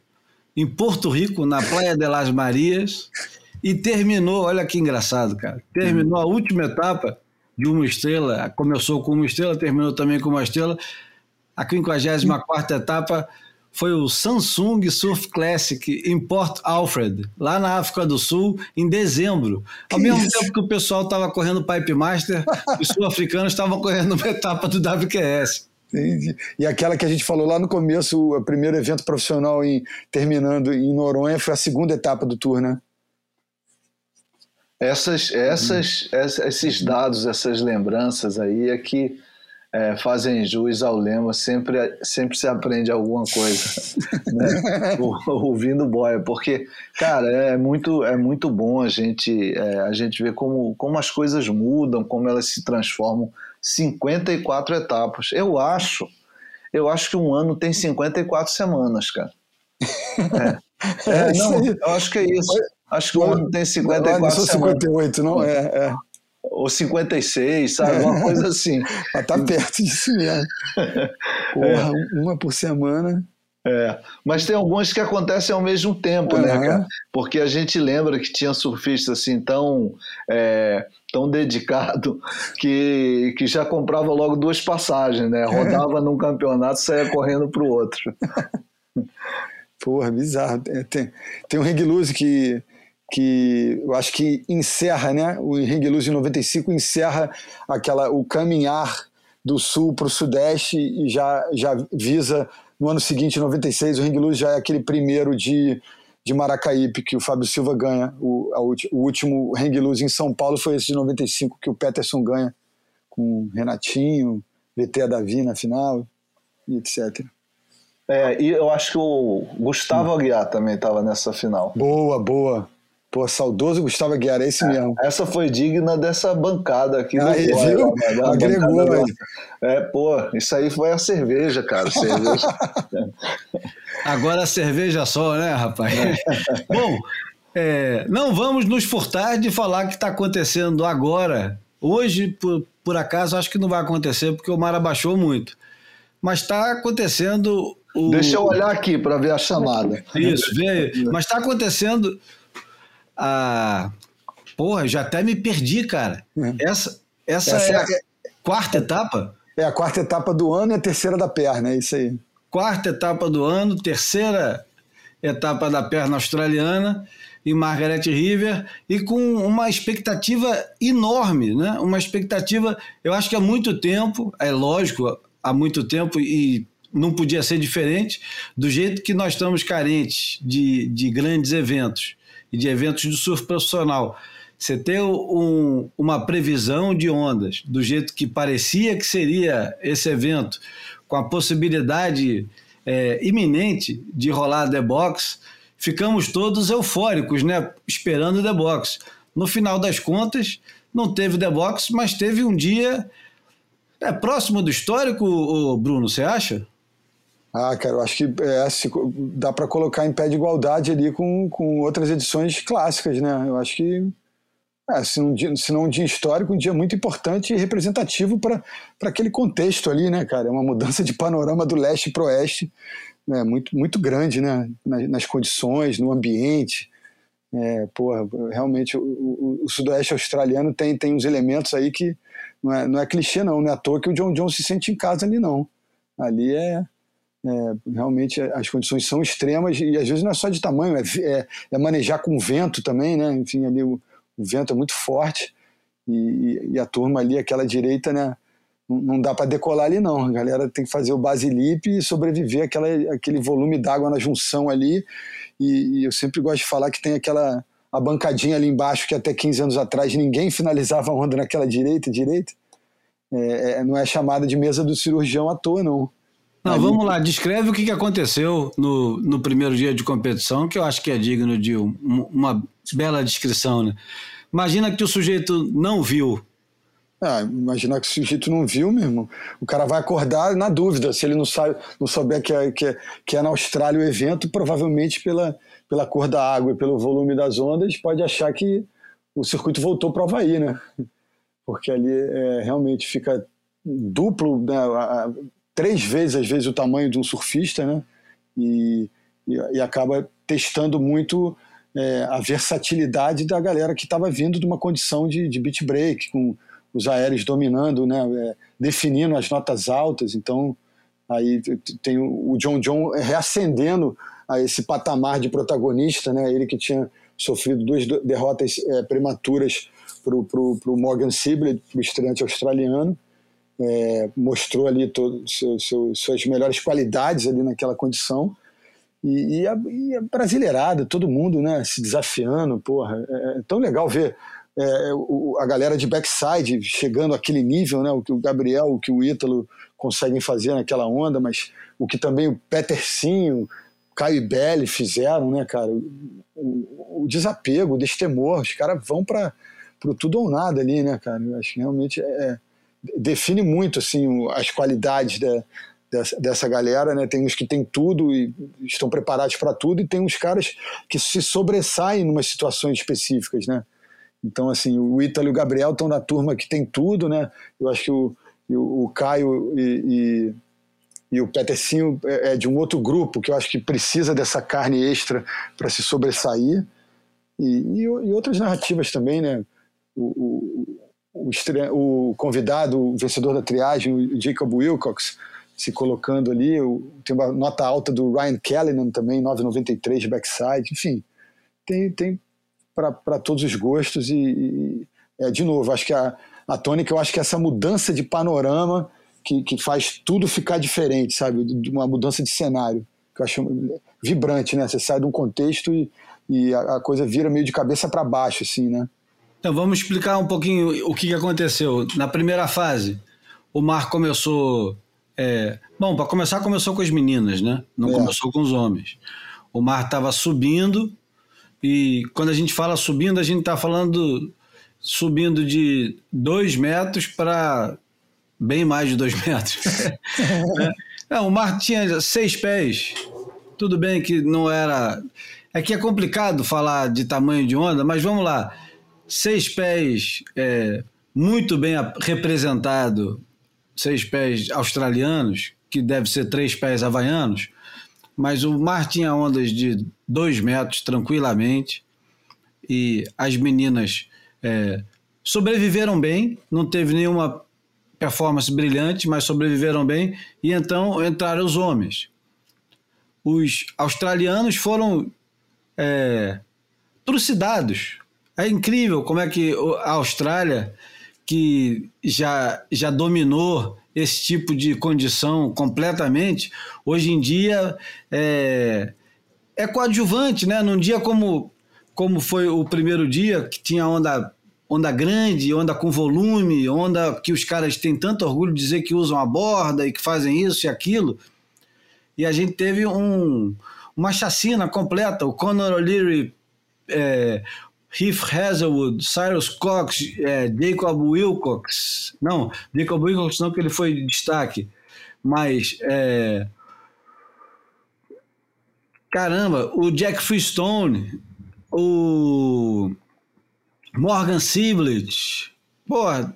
em Porto Rico, na Praia de las Marias, e terminou, olha que engraçado, cara. Terminou a última etapa de uma estrela, começou com uma estrela, terminou também com uma estrela. A 54 etapa foi o Samsung Surf Classic em Port Alfred, lá na África do Sul, em dezembro. Ao mesmo isso? tempo que o pessoal estava correndo Pipe Master, os sul-africanos estavam correndo uma etapa do WQS. Entendi. E aquela que a gente falou lá no começo, o primeiro evento profissional em, terminando em Noronha, foi a segunda etapa do tour, né? Essas, essas, hum. esses dados, essas lembranças aí é que é, fazem jus ao lema, sempre, sempre se aprende alguma coisa, né? ouvindo boia, porque, cara, é muito, é muito bom a gente, é, a gente ver como, como as coisas mudam, como elas se transformam. 54 etapas. Eu acho, eu acho que um ano tem 54 semanas, cara. É, é, não, eu acho que é isso. Acho que um ano tem 54 não, semanas. 58, não? É, é ou 56, sabe? Uma coisa assim. Mas tá perto disso mesmo. Porra, é. uma por semana. É, mas tem algumas que acontecem ao mesmo tempo, uhum. né, cara? Porque a gente lembra que tinha surfista assim tão, é, tão dedicado que, que já comprava logo duas passagens, né? Rodava num campeonato e saía correndo pro outro. Porra, bizarro. Tem, tem um loose que que eu acho que encerra, né? O Ring Luz de 95 encerra aquela o caminhar do sul para o sudeste e já, já visa no ano seguinte, 96, o Ring Luz já é aquele primeiro de, de Maracaípe que o Fábio Silva ganha. O, a, o último Ring Luz em São Paulo foi esse de 95 que o Peterson ganha com Renatinho, VT Davi na final e etc. É, e eu acho que o Gustavo Aguiar também estava nessa final. Boa, boa. Pô, saudoso Gustavo Aguiar, é esse é, mesmo. Essa foi digna dessa bancada aqui do Aí, viu? Né? Agregou, velho. É, pô, isso aí foi a cerveja, cara. Cerveja. Agora a cerveja só, né, rapaz? Bom, é, não vamos nos furtar de falar que está acontecendo agora. Hoje, por, por acaso, acho que não vai acontecer porque o mar abaixou muito. Mas está acontecendo. O... Deixa eu olhar aqui para ver a chamada. Isso, vê. Mas está acontecendo a. Porra, já até me perdi, cara. É. Essa, essa, essa é, é a quarta etapa? É a quarta etapa do ano e a terceira da perna, é isso aí. Quarta etapa do ano, terceira etapa da perna australiana em Margaret River e com uma expectativa enorme, né? Uma expectativa, eu acho que há muito tempo, é lógico, há muito tempo e não podia ser diferente, do jeito que nós estamos carentes de, de grandes eventos e de eventos de surf profissional. Você ter um, uma previsão de ondas do jeito que parecia que seria esse evento, com a possibilidade é, iminente de rolar The Box, ficamos todos eufóricos, né? Esperando The Box. No final das contas, não teve The Box, mas teve um dia é, próximo do histórico, Bruno, você acha? Ah, cara, eu acho que é, se, dá para colocar em pé de igualdade ali com, com outras edições clássicas, né? Eu acho que, é, se, não, se não um dia histórico, um dia muito importante e representativo para aquele contexto ali, né, cara? É uma mudança de panorama do leste para oeste né? muito, muito grande, né? Nas, nas, condições, no ambiente. É, porra, realmente o, o, o, sudoeste australiano tem, tem uns elementos aí que não é, não é clichê não, não é à toa que o John John se sente em casa ali não. Ali é, é, realmente as condições são extremas e às vezes não é só de tamanho, é, é, é manejar com vento também, né? Enfim, ali o, o vento é muito forte e, e, a turma ali, aquela direita, né? Não, dá para decolar ali não. A galera tem que fazer o basilip e sobreviver aquela, aquele volume d'água na junção ali. E, e eu sempre gosto de falar que tem aquela a bancadinha ali embaixo que até 15 anos atrás ninguém finalizava a onda naquela direita direita. É, é, não é chamada de mesa do cirurgião à toa, não. Não, vamos lá, descreve o que aconteceu no, no primeiro dia de competição, que eu acho que é digno de um, uma bela descrição, né? Imagina que o sujeito não viu. Ah, imaginar que o sujeito não viu mesmo. O cara vai acordar na dúvida. Se ele não, sabe, não souber que é, que, é, que é na Austrália o evento, provavelmente pela, pela cor da água e pelo volume das ondas, pode achar que o circuito voltou para o Havaí, né? Porque ali é, realmente fica duplo, né, três vezes às vezes o tamanho de um surfista, né? E, e, e acaba testando muito é, a versatilidade da galera que estava vindo de uma condição de, de beat break, com os aéreos dominando, né? É, definindo as notas altas. Então aí tem o John John reacendendo a esse patamar de protagonista, né? Ele que tinha sofrido duas derrotas é, prematuras para o Morgan Sibley, o estreante australiano é, mostrou ali seu, seu, suas melhores qualidades ali naquela condição. E, e, a, e, a, brasileirada, todo mundo né, se desafiando, porra. É, é tão legal ver é, o, a galera de backside chegando àquele nível, né, o que o Gabriel, o que o Ítalo conseguem fazer naquela onda, mas o que também o Petercinho, Caio e Belli fizeram, né, cara? O, o, desapego, o destemor, os caras vão para o tudo ou nada ali, né, cara? Eu acho que realmente é, define muito assim as qualidades da, dessa, dessa galera, né? Tem uns que têm tudo e estão preparados para tudo e tem uns caras que se sobressaem em umas situações específicas, né? Então assim, o Ítalo e o Gabriel estão na turma que tem tudo, né? Eu acho que o, o, o Caio e, e, e, o Petercinho é, é de um outro grupo que eu acho que precisa dessa carne extra para se sobressair e, e, e, outras narrativas também, né? O, o, o convidado, o vencedor da triagem, o Jacob Wilcox, se colocando ali. Tem uma nota alta do Ryan Callanan também, 9,93 de backside. Enfim, tem, tem para todos os gostos. E, e, é, de novo, acho que a, a tônica, eu acho que essa mudança de panorama que, que faz tudo ficar diferente, sabe? Uma mudança de cenário, que eu acho vibrante, né? Você sai de um contexto e, e a, a coisa vira meio de cabeça para baixo, assim, né? Então vamos explicar um pouquinho o que aconteceu. Na primeira fase, o mar começou. É... Bom, para começar, começou com as meninas, né? Não é. começou com os homens. O mar estava subindo, e quando a gente fala subindo, a gente está falando subindo de dois metros para bem mais de dois metros. é. O mar tinha seis pés. Tudo bem que não era. É que é complicado falar de tamanho de onda, mas vamos lá seis pés é, muito bem representado, seis pés australianos, que deve ser três pés havaianos, mas o mar tinha ondas de dois metros tranquilamente e as meninas é, sobreviveram bem, não teve nenhuma performance brilhante, mas sobreviveram bem. E então entraram os homens. Os australianos foram é, trucidados é incrível como é que a Austrália, que já, já dominou esse tipo de condição completamente, hoje em dia é, é coadjuvante, né? Num dia como, como foi o primeiro dia, que tinha onda, onda grande, onda com volume, onda que os caras têm tanto orgulho de dizer que usam a borda e que fazem isso e aquilo. E a gente teve um, uma chacina completa. O Conor O'Leary é, Heath Hazelwood, Cyrus Cox, é, Jacob Wilcox. Não, Jacob Wilcox não, que ele foi destaque. Mas. É, caramba, o Jack Freestone, o Morgan Siblet, porra,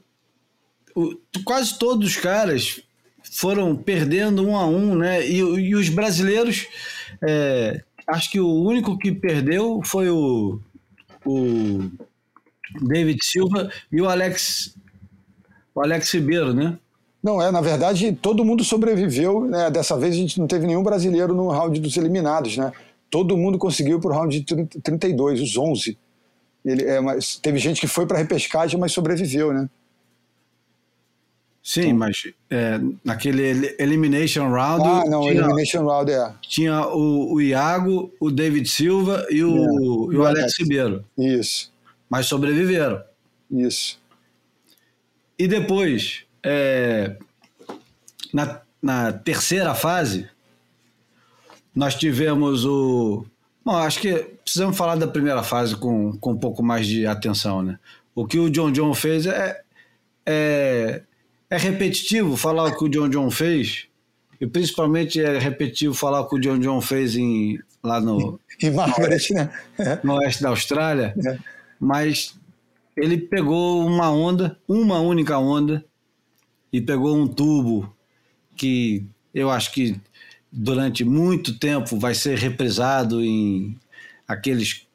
o, quase todos os caras foram perdendo um a um, né? E, e os brasileiros, é, acho que o único que perdeu foi o o David Silva e o Alex, o Alex Ribeiro, né? Não, é, na verdade, todo mundo sobreviveu, né? Dessa vez a gente não teve nenhum brasileiro no round dos eliminados, né? Todo mundo conseguiu para o round de 32, os 11. Ele, é, teve gente que foi para repescagem, mas sobreviveu, né? Sim, então, mas é, naquele Elimination Round. Ah, não, tinha, Elimination Round é. Tinha o, o Iago, o David Silva e o, é, e o Alex Ribeiro. Isso. Mas sobreviveram. Isso. E depois, é, na, na terceira fase, nós tivemos o. Bom, acho que precisamos falar da primeira fase com, com um pouco mais de atenção, né? O que o John John fez é, é, é repetitivo falar o que o John John fez, e principalmente é repetitivo falar o que o John John fez em, lá no. Em Margaret, né? No oeste da Austrália. É. Mas ele pegou uma onda, uma única onda, e pegou um tubo que eu acho que durante muito tempo vai ser reprisado em aqueles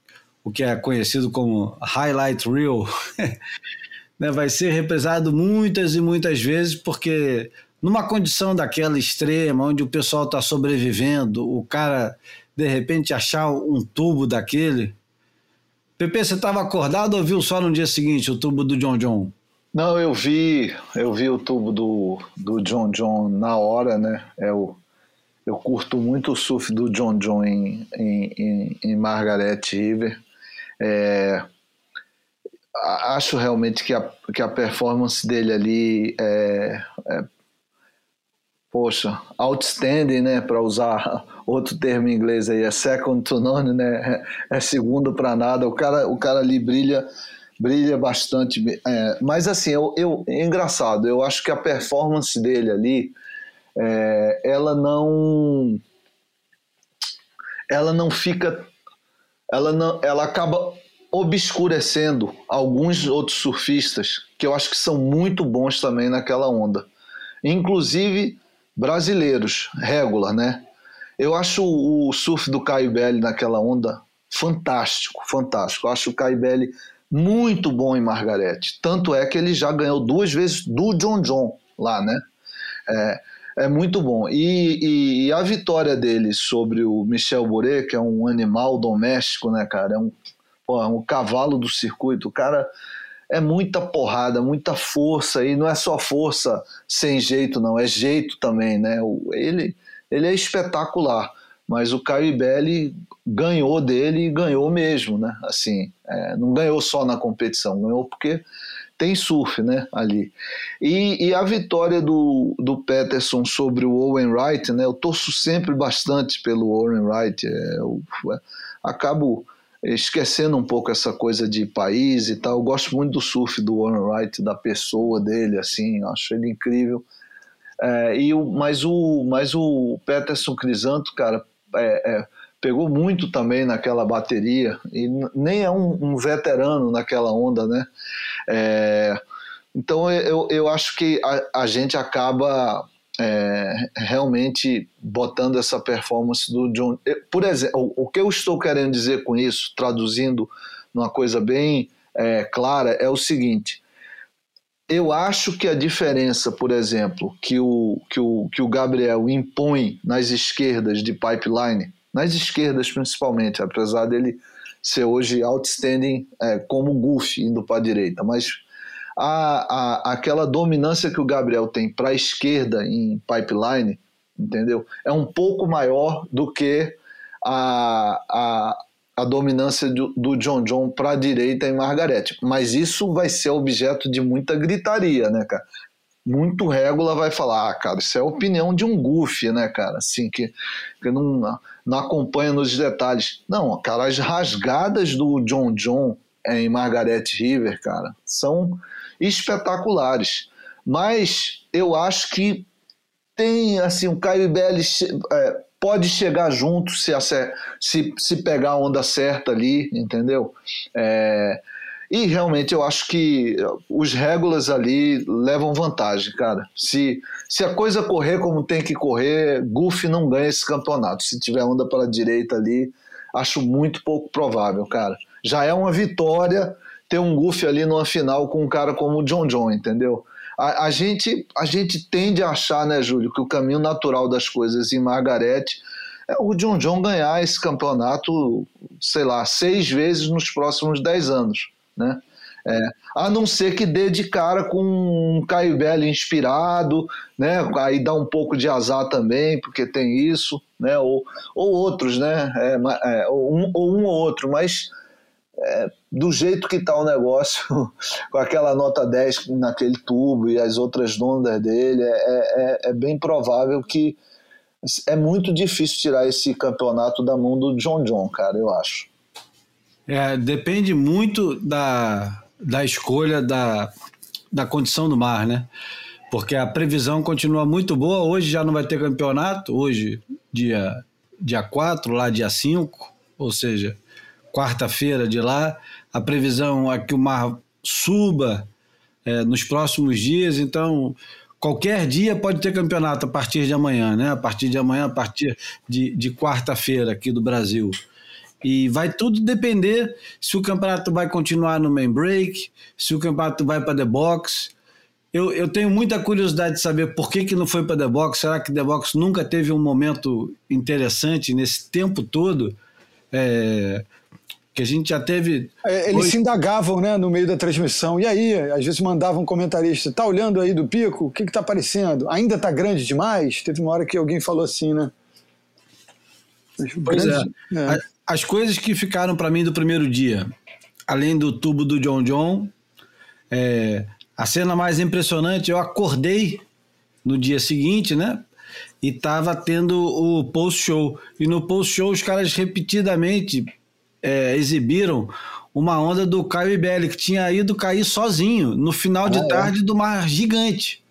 o que é conhecido como highlight reel, né? vai ser reprisado muitas e muitas vezes porque numa condição daquela extrema onde o pessoal está sobrevivendo, o cara de repente achar um tubo daquele. Pepe, você estava acordado ou viu só no dia seguinte o tubo do John John? Não, eu vi, eu vi o tubo do, do John John na hora, né? É o, eu curto muito o surf do John John em, em, em, em Margaret River. É, acho realmente que a, que a performance dele ali é, é poxa, outstanding, né? Para usar outro termo em inglês aí, é second to none, né? É, segundo para nada. O cara, o cara ali brilha brilha bastante. É, mas assim, eu, eu, é engraçado, eu acho que a performance dele ali, é, ela não. Ela não fica. Ela, não, ela acaba obscurecendo alguns outros surfistas que eu acho que são muito bons também naquela onda. Inclusive brasileiros, regular, né? Eu acho o surf do Caio Belli naquela onda fantástico, fantástico. Eu acho o Caio Belli muito bom em Margarete. Tanto é que ele já ganhou duas vezes do John John lá, né? É, é muito bom. E, e, e, a vitória dele sobre o Michel Bourret, que é um animal doméstico, né, cara? É um, é um cavalo do circuito. O cara é muita porrada, muita força, e não é só força sem jeito, não, é jeito também, né? Ele, ele é espetacular mas o Caio Ibelli ganhou dele e ganhou mesmo, né? Assim, é, não ganhou só na competição, ganhou porque tem surf, né, ali. E, e, a vitória do, do Peterson sobre o Owen Wright, né? Eu torço sempre bastante pelo Owen Wright. É, eu, é, acabo esquecendo um pouco essa coisa de país e tal. Eu gosto muito do surf do Owen Wright, da pessoa dele, assim, acho ele incrível. É, e o, mas, o, mas o Peterson Crisanto, cara, é, é, pegou muito também naquela bateria e nem é um, um veterano naquela onda, né? É, então eu, eu acho que a, a gente acaba é, realmente botando essa performance do John. Por exemplo, o, o, que eu estou querendo dizer com isso, traduzindo numa coisa bem é, clara, é o seguinte. Eu acho que a diferença, por exemplo, que o, que o, que o Gabriel impõe nas esquerdas de pipeline, nas esquerdas principalmente, apesar dele ser hoje outstanding é, como Goofy indo para a direita, mas a, a, aquela dominância que o Gabriel tem para a esquerda em pipeline, entendeu? É um pouco maior do que a, a, a dominância do, do John John para a direita em Margarete. Mas isso vai ser objeto de muita gritaria, né, cara? Muito régula vai falar, ah, cara, isso é a opinião de um goofy, né, cara? Assim, que, que não, não acompanha nos detalhes. Não, cara, as rasgadas do John John em Margaret River, cara, são espetaculares. Mas eu acho que tem, assim, o Caio Belli é, pode chegar junto se, se, se pegar a onda certa ali, entendeu? É, e realmente eu acho que os régulas ali levam vantagem, cara. Se, se a coisa correr como tem que correr, Goofy não ganha esse campeonato. Se tiver onda para a direita ali, acho muito pouco provável, cara. já é uma vitória ter um Goofy ali numa final com um cara como o John John, entendeu? A, a, gente, a gente tende a achar, né, Júlio, que o caminho natural das coisas em Margarete é o John John ganhar esse campeonato, sei lá, seis vezes nos próximos dez anos, né? É, a não ser que dê de cara com um Caio Belli inspirado, né? Aí dá um pouco de azar também, porque tem isso, né? Ou, ou outros, né? É, é, ou, um, ou um ou outro, mas é, do jeito que está o negócio, com aquela nota 10 naquele tubo e as outras ondas dele, é, é, é, bem provável que é muito difícil tirar esse campeonato da mão do John John, cara, eu acho. É, depende muito da, da escolha da, da condição do mar, né? Porque a previsão continua muito boa. Hoje já não vai ter campeonato, hoje, dia, dia 4, lá dia 5, ou seja, quarta-feira de lá. A previsão é que o mar suba é, nos próximos dias, então qualquer dia pode ter campeonato a partir de amanhã, né? A partir de amanhã, a partir de, de quarta-feira aqui do Brasil. E vai tudo depender se o campeonato vai continuar no main break, se o campeonato vai para The Box. Eu, eu tenho muita curiosidade de saber por que, que não foi para The Box. Será que The Box nunca teve um momento interessante nesse tempo todo? É, que a gente já teve. É, eles se indagavam né, no meio da transmissão. E aí, às vezes mandavam um comentarista: tá olhando aí do pico? O que, que tá aparecendo? Ainda tá grande demais? Teve uma hora que alguém falou assim, né? Pois grande, é. é. As coisas que ficaram para mim do primeiro dia, além do tubo do John John, é, a cena mais impressionante, eu acordei no dia seguinte, né? E tava tendo o post-show. E no post-show os caras repetidamente é, exibiram uma onda do Caio Ibelli, que tinha ido cair sozinho no final de ah, é? tarde é? do mar gigante.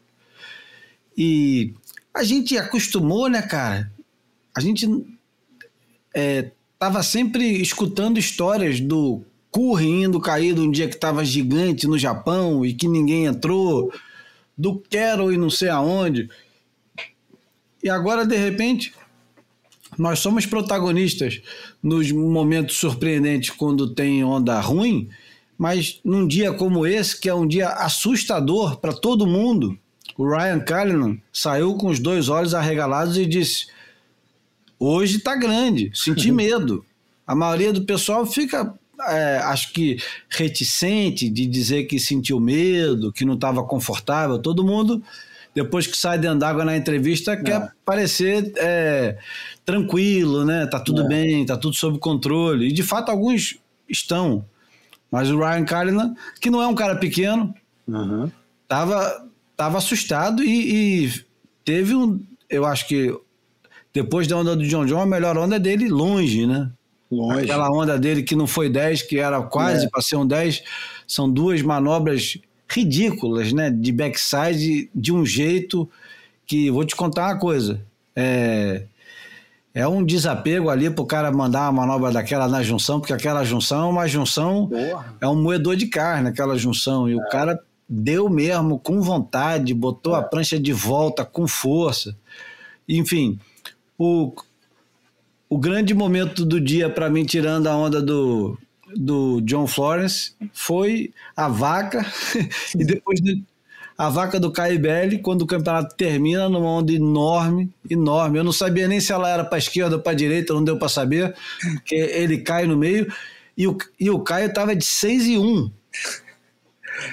E a gente acostumou, né, cara? A gente é, tava sempre escutando histórias do Curry indo cair um dia que tava gigante no Japão e que ninguém entrou, do Quero e não sei aonde. E agora, de repente, nós somos protagonistas nos momentos surpreendentes quando tem onda ruim, mas num dia como esse, que é um dia assustador para todo mundo, o Ryan Callanan saiu com os dois olhos arregalados e disse: Hoje está grande, senti medo. A maioria do pessoal fica, é, acho que, reticente de dizer que sentiu medo, que não estava confortável. Todo mundo depois que sai dentro d'água na entrevista, quer é. parecer é, tranquilo, né? Tá tudo é. bem, tá tudo sob controle. E de fato alguns estão. Mas o Ryan Callahan, que não é um cara pequeno, uhum. tava, tava assustado e, e, teve um. Eu acho que depois da onda do John John, a melhor onda é dele longe, né? Longe. Aquela onda dele que não foi 10, que era quase é. para ser um 10, são duas manobras ridículas, né? De backside de um jeito que vou te contar uma coisa. É, é um desapego ali pro cara mandar uma manobra daquela na junção, porque aquela junção é uma junção, Porra. é um moedor de carne, aquela junção. E é. o cara deu mesmo com vontade, botou é. a prancha de volta com força. Enfim, o, o grande momento do dia para mim, tirando a onda do, do John Florence foi a vaca e depois a vaca do Caibelli quando o campeonato termina numa onda enorme, enorme. Eu não sabia nem se ela era para esquerda ou para direita, não deu para saber, porque ele cai no meio e o, e o Caio estava de 6 e 1.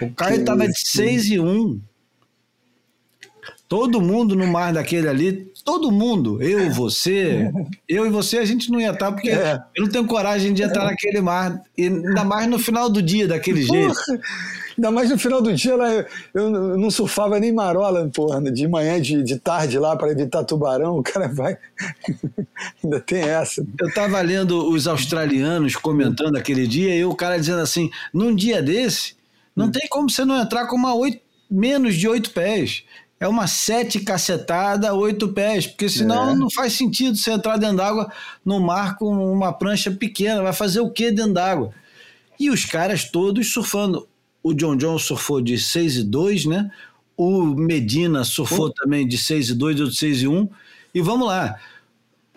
O Caio estava de 6 e 1. Todo mundo no mar daquele ali, todo mundo, eu, você, eu e você, a gente não ia estar, porque é. eu não tenho coragem de entrar é. naquele mar, e ainda mais no final do dia, daquele porra. jeito. Ainda mais no final do dia, eu, eu não surfava nem marola, porra, de manhã, de, de tarde lá, para evitar tubarão, o cara vai. ainda tem essa. Eu estava lendo os australianos comentando aquele dia, e o cara dizendo assim: num dia desse, não hum. tem como você não entrar com uma oito, menos de oito pés é uma sete cacetada, oito pés, porque senão é. não faz sentido você entrar dentro d'água no mar com uma prancha pequena, vai fazer o que dentro d'água? E os caras todos surfando. O John John surfou de 6 e 2, né? O Medina surfou também de 6 e 2 ou de 6 e 1. E vamos lá.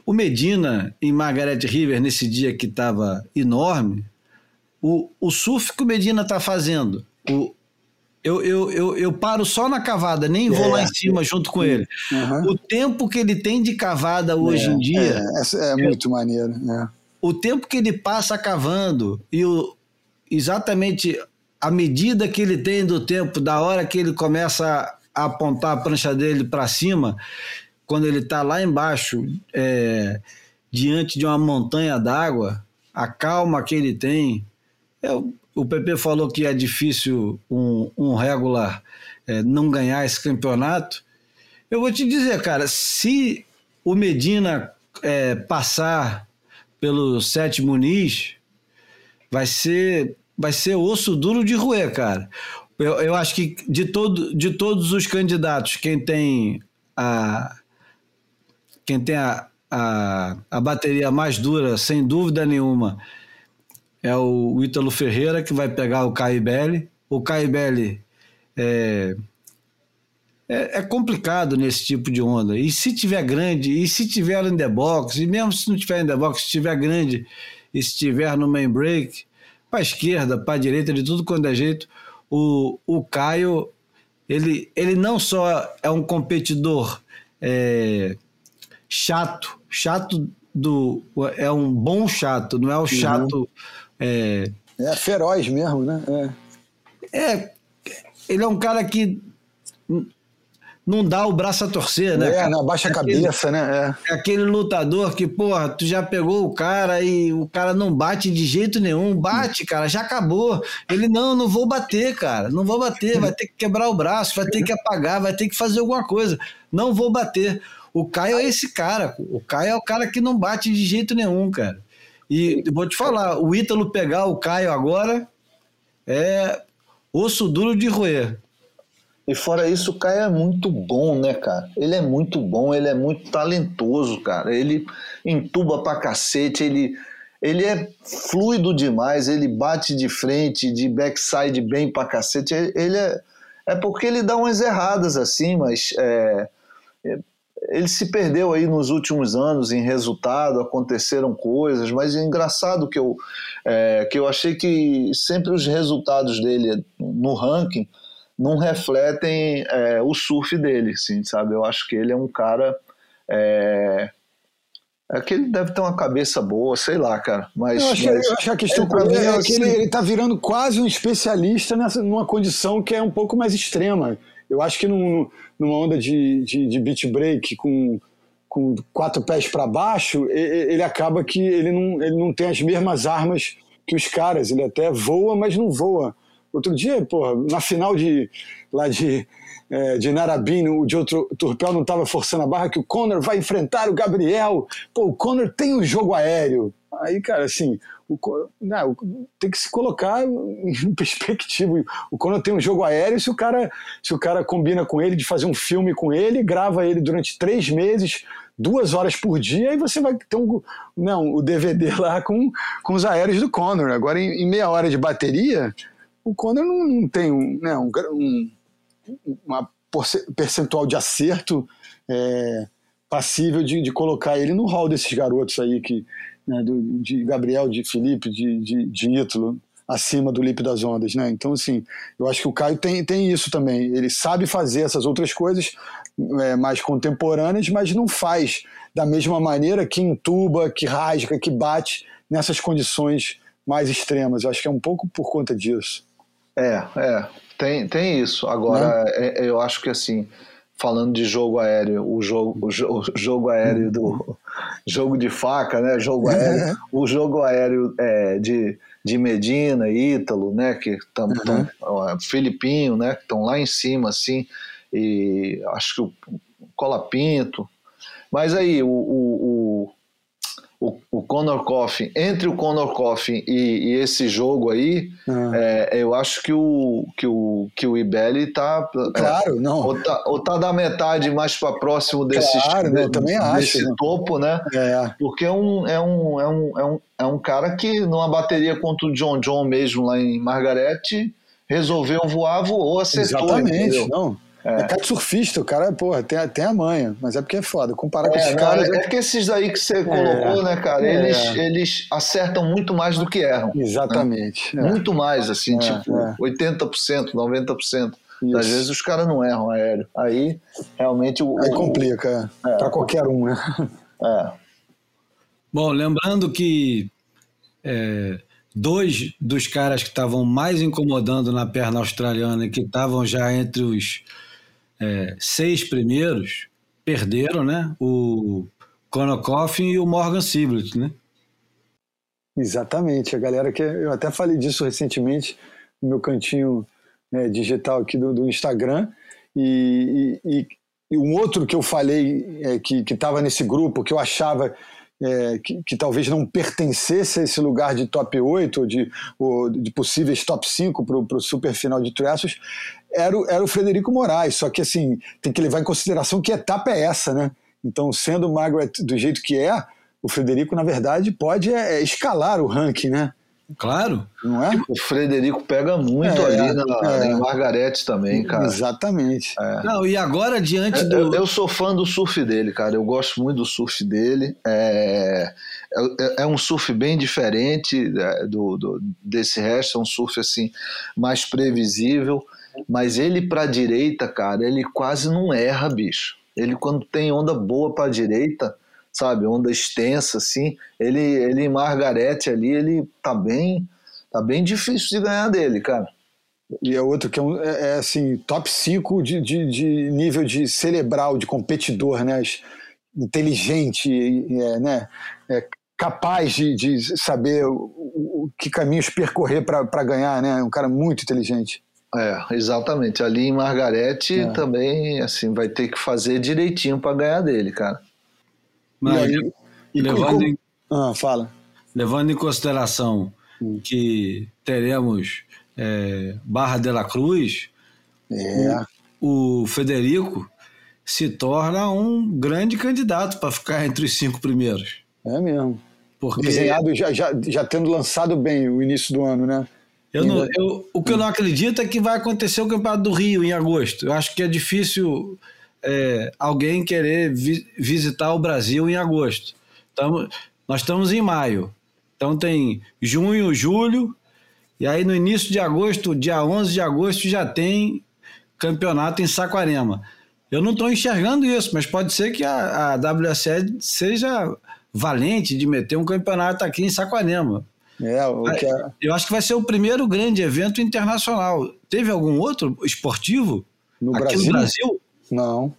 O Medina em Margaret River, nesse dia que estava enorme, o, o surf que o Medina tá fazendo, o, eu, eu, eu, eu paro só na cavada, nem vou É. lá em cima junto com ele. Uhum. O tempo que ele tem de cavada hoje em dia, É, essa é muito maneiro. É. o tempo que ele passa cavando e o, exatamente a medida que ele tem do tempo, da hora que ele começa a apontar a prancha dele para cima, quando ele está lá embaixo, é, diante de uma montanha d'água, a calma que ele tem. É, o- PP falou que é difícil um, um regular é, não ganhar esse campeonato. Eu vou te dizer, cara, se o Medina é, passar pelo Sete Muniz, vai ser, vai ser osso duro de roer, cara. Eu, eu acho que de, todo, de todos os candidatos, quem tem a, quem tem a, a, a bateria mais dura, sem dúvida nenhuma, é o Ítalo Ferreira, que vai pegar o Caibelli. O Caibelli é, é, é complicado nesse tipo de onda. E se tiver grande, e se tiver in the box, e mesmo se não tiver in the box, se tiver grande e se tiver no main break, para esquerda, para direita, de tudo quanto é jeito, o, o Caio, ele, ele não só é um competidor é, chato, chato do. É um bom chato, não é o chato. É, É feroz mesmo, né? É. é, ele é um cara que não dá o braço a torcer, né? É, cara? não abaixa a Aquele- cabeça, né? É aquele lutador que, porra, tu já pegou o cara e o cara não bate de jeito nenhum. Bate, cara, já acabou. Ele, não, não vou bater, cara. Não vou bater. Vai ter que quebrar o braço, vai ter que apagar, vai ter que fazer alguma coisa. Não vou bater. O Caio é esse cara. O Caio é o cara que não bate de jeito nenhum, cara. E vou te falar, o Ítalo pegar o Caio agora é osso duro de roer. E fora isso, o Caio é muito bom, né, cara? Ele é muito bom, ele é muito talentoso, cara. Ele entuba pra cacete, ele, ele é fluido demais, ele bate de frente, de backside bem pra cacete. Ele é, é porque ele dá umas erradas assim, mas é, ele se perdeu aí nos últimos anos em resultado, aconteceram coisas, mas é engraçado que eu, é, que eu achei que sempre os resultados dele no ranking não refletem é, o surf dele, assim, sabe? Eu acho que ele é um cara. É, é que ele deve ter uma cabeça boa, sei lá, cara. Mas, Eu acho, que, mas eu acho a questão pra mim, é é que ele, assim- ele tá virando quase um especialista nessa, numa condição que é um pouco mais extrema. Eu acho que num, numa onda de, de, de beat break com, com quatro pés para baixo, ele acaba que ele não, ele não tem as mesmas armas que os caras. Ele até voa, mas não voa. Outro dia, porra, na final de lá de, é, de Narabim, o Joe Tur- Turpel não estava forçando a barra que o Conor vai enfrentar o Gabriel. Pô, o Conor tem o jogo aéreo. Aí, cara, assim, o, não, o- tem que se colocar em perspectiva. O Conor tem um jogo aéreo, se o cara se o cara combina com ele de fazer um filme com ele, grava ele durante três meses, duas horas por dia, aí você vai ter um, não, o DVD lá com, com os aéreos do Conor. Agora, em, em meia hora de bateria, o Conor não, não tem um, né, um, gra- um- uma percentual de acerto é, passível de, de colocar ele no hall desses garotos aí, que, né, do- de Gabriel, de Felipe, de, de, de Ítalo, acima do Lipe das Ondas. Né? Então, assim, eu acho que o Caio tem, tem isso também. Ele sabe fazer essas outras coisas é, mais contemporâneas, mas não faz da mesma maneira que entuba, que rasga, que bate nessas condições mais extremas. Eu acho que é um pouco por conta disso. É, é, tem, tem isso. Agora, é- é- eu acho que assim, falando de jogo aéreo, o jogo, o jo- o jogo aéreo do jogo de faca, né? Jogo aéreo, o jogo aéreo é, de, de Medina, Ítalo, né? Que estão Filipinho, né? Que estão lá em cima, assim, e acho que o Colapinto. Mas aí, o, o, o, o, o Conor Coffin, entre o Conor Coffin e, e esse jogo aí, Ah. é, eu acho que o, que o, que o Ibelli tá. Claro, não. Ou tá, ou tá da metade mais para próximo desse, Claro, né, eu também acho, desse né? topo, né? É. Porque é um, é, um, é, um, é, um, é um cara que, numa bateria contra o John John mesmo lá em Margarete, resolveu voar, voou, acertou. Exatamente, entendeu? não. É. é kitesurfista, o cara, porra, tem, tem a manha, mas é porque é foda. Comparar com É, esses não, caras. é, é que esses aí que você colocou, né, cara, É. eles, eles acertam muito mais do que erram. Exatamente. é. Muito mais, assim, É, tipo, é. 80%, 90%. Isso. Às vezes os caras não erram aéreo. Aí, realmente, o. Aí complica, é. Pra qualquer um, né? É. Bom, lembrando que é, dois dos caras que estavam mais incomodando na perna australiana e que estavam já entre os é, seis primeiros perderam, né? O Conor e o Morgan Siblet, né? Exatamente. A galera que. Eu até falei disso recentemente no meu cantinho né, digital aqui do, do Instagram. E, e- e- e um outro que eu falei é, que estava nesse grupo, que eu achava é, que, que talvez não pertencesse a esse lugar de top 8 ou de, ou de possíveis top 5 para o super final de Triassos, era, o- era o Frederico Moraes. Só que assim, tem que levar em consideração que etapa é essa, né? Então, sendo Margaret do jeito que é, o Frederico, na verdade, pode é, é escalar o ranking, né? Claro. Não é? O Frederico pega muito É, ali na, é. em Margarete também, cara. Exatamente. Não, e agora diante Eu, do. eu sou fã do surf dele, cara. Eu gosto muito do surf dele. É, é, é um surf bem diferente é, do, do- desse resto. É um surf assim mais previsível. Mas ele pra direita, cara, ele quase não erra, bicho. Ele quando tem onda boa pra direita, sabe, onda extensa assim, ele, ele em Margarete ali, ele tá bem, tá bem difícil de ganhar dele, cara. E é outro que é, um- é- é, assim, top 5 de, de, de nível de cerebral, de competidor, né? Inteligente, é, né? É capaz de, de saber o, o- que caminhos percorrer para ganhar, né? Um cara muito inteligente. É, exatamente. Ali em Margarete É. também, assim, vai ter que fazer direitinho pra ganhar dele, cara. Mas, E aí- e levando, como- em, Ah, fala. levando em consideração Hum. que teremos é, Barra de la Cruz, É. o Federico se torna um grande candidato para ficar entre os cinco primeiros. É mesmo. Porque Desenhado já, já, já tendo lançado bem o início do ano, né? eu não, eu, o que eu não acredito é que vai acontecer o Campeonato do Rio em agosto. Eu acho que é difícil é, alguém querer vi- visitar o Brasil em agosto. Tamo, nós estamos em maio. Então tem junho, julho, e aí no início de agosto, dia 11 de agosto, já tem campeonato em Saquarema. Eu não estou enxergando isso, mas pode ser que a, a WSL seja valente de meter um campeonato aqui em Saquarema. É, o que é, Eu acho que vai ser o primeiro grande evento internacional. Teve algum outro esportivo no aqui Brasil? no Brasil? Não.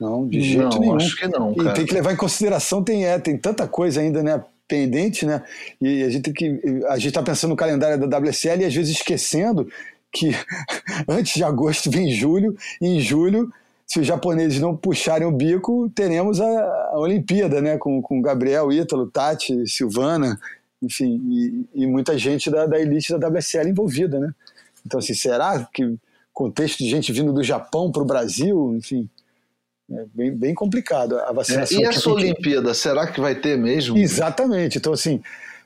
Não, de jeito não, nenhum. acho que não, E cara. tem que levar em consideração, tem, é, tem tanta coisa ainda, né? Pendente, né? E a gente tem que. A gente está pensando no calendário da WSL e às vezes esquecendo que antes de agosto vem julho, e em julho, se os japoneses não puxarem o bico, teremos a, a Olimpíada, né? Com, com Gabriel, Ítalo, Tati, Silvana, enfim, e, e muita gente da, da elite da WSL envolvida, né? Então, assim, será que contexto de gente vindo do Japão para o Brasil, enfim, é bem, bem complicado a É, vacinação. e aqui essa Olimpíada, será que vai ter mesmo? Exatamente. Então, assim,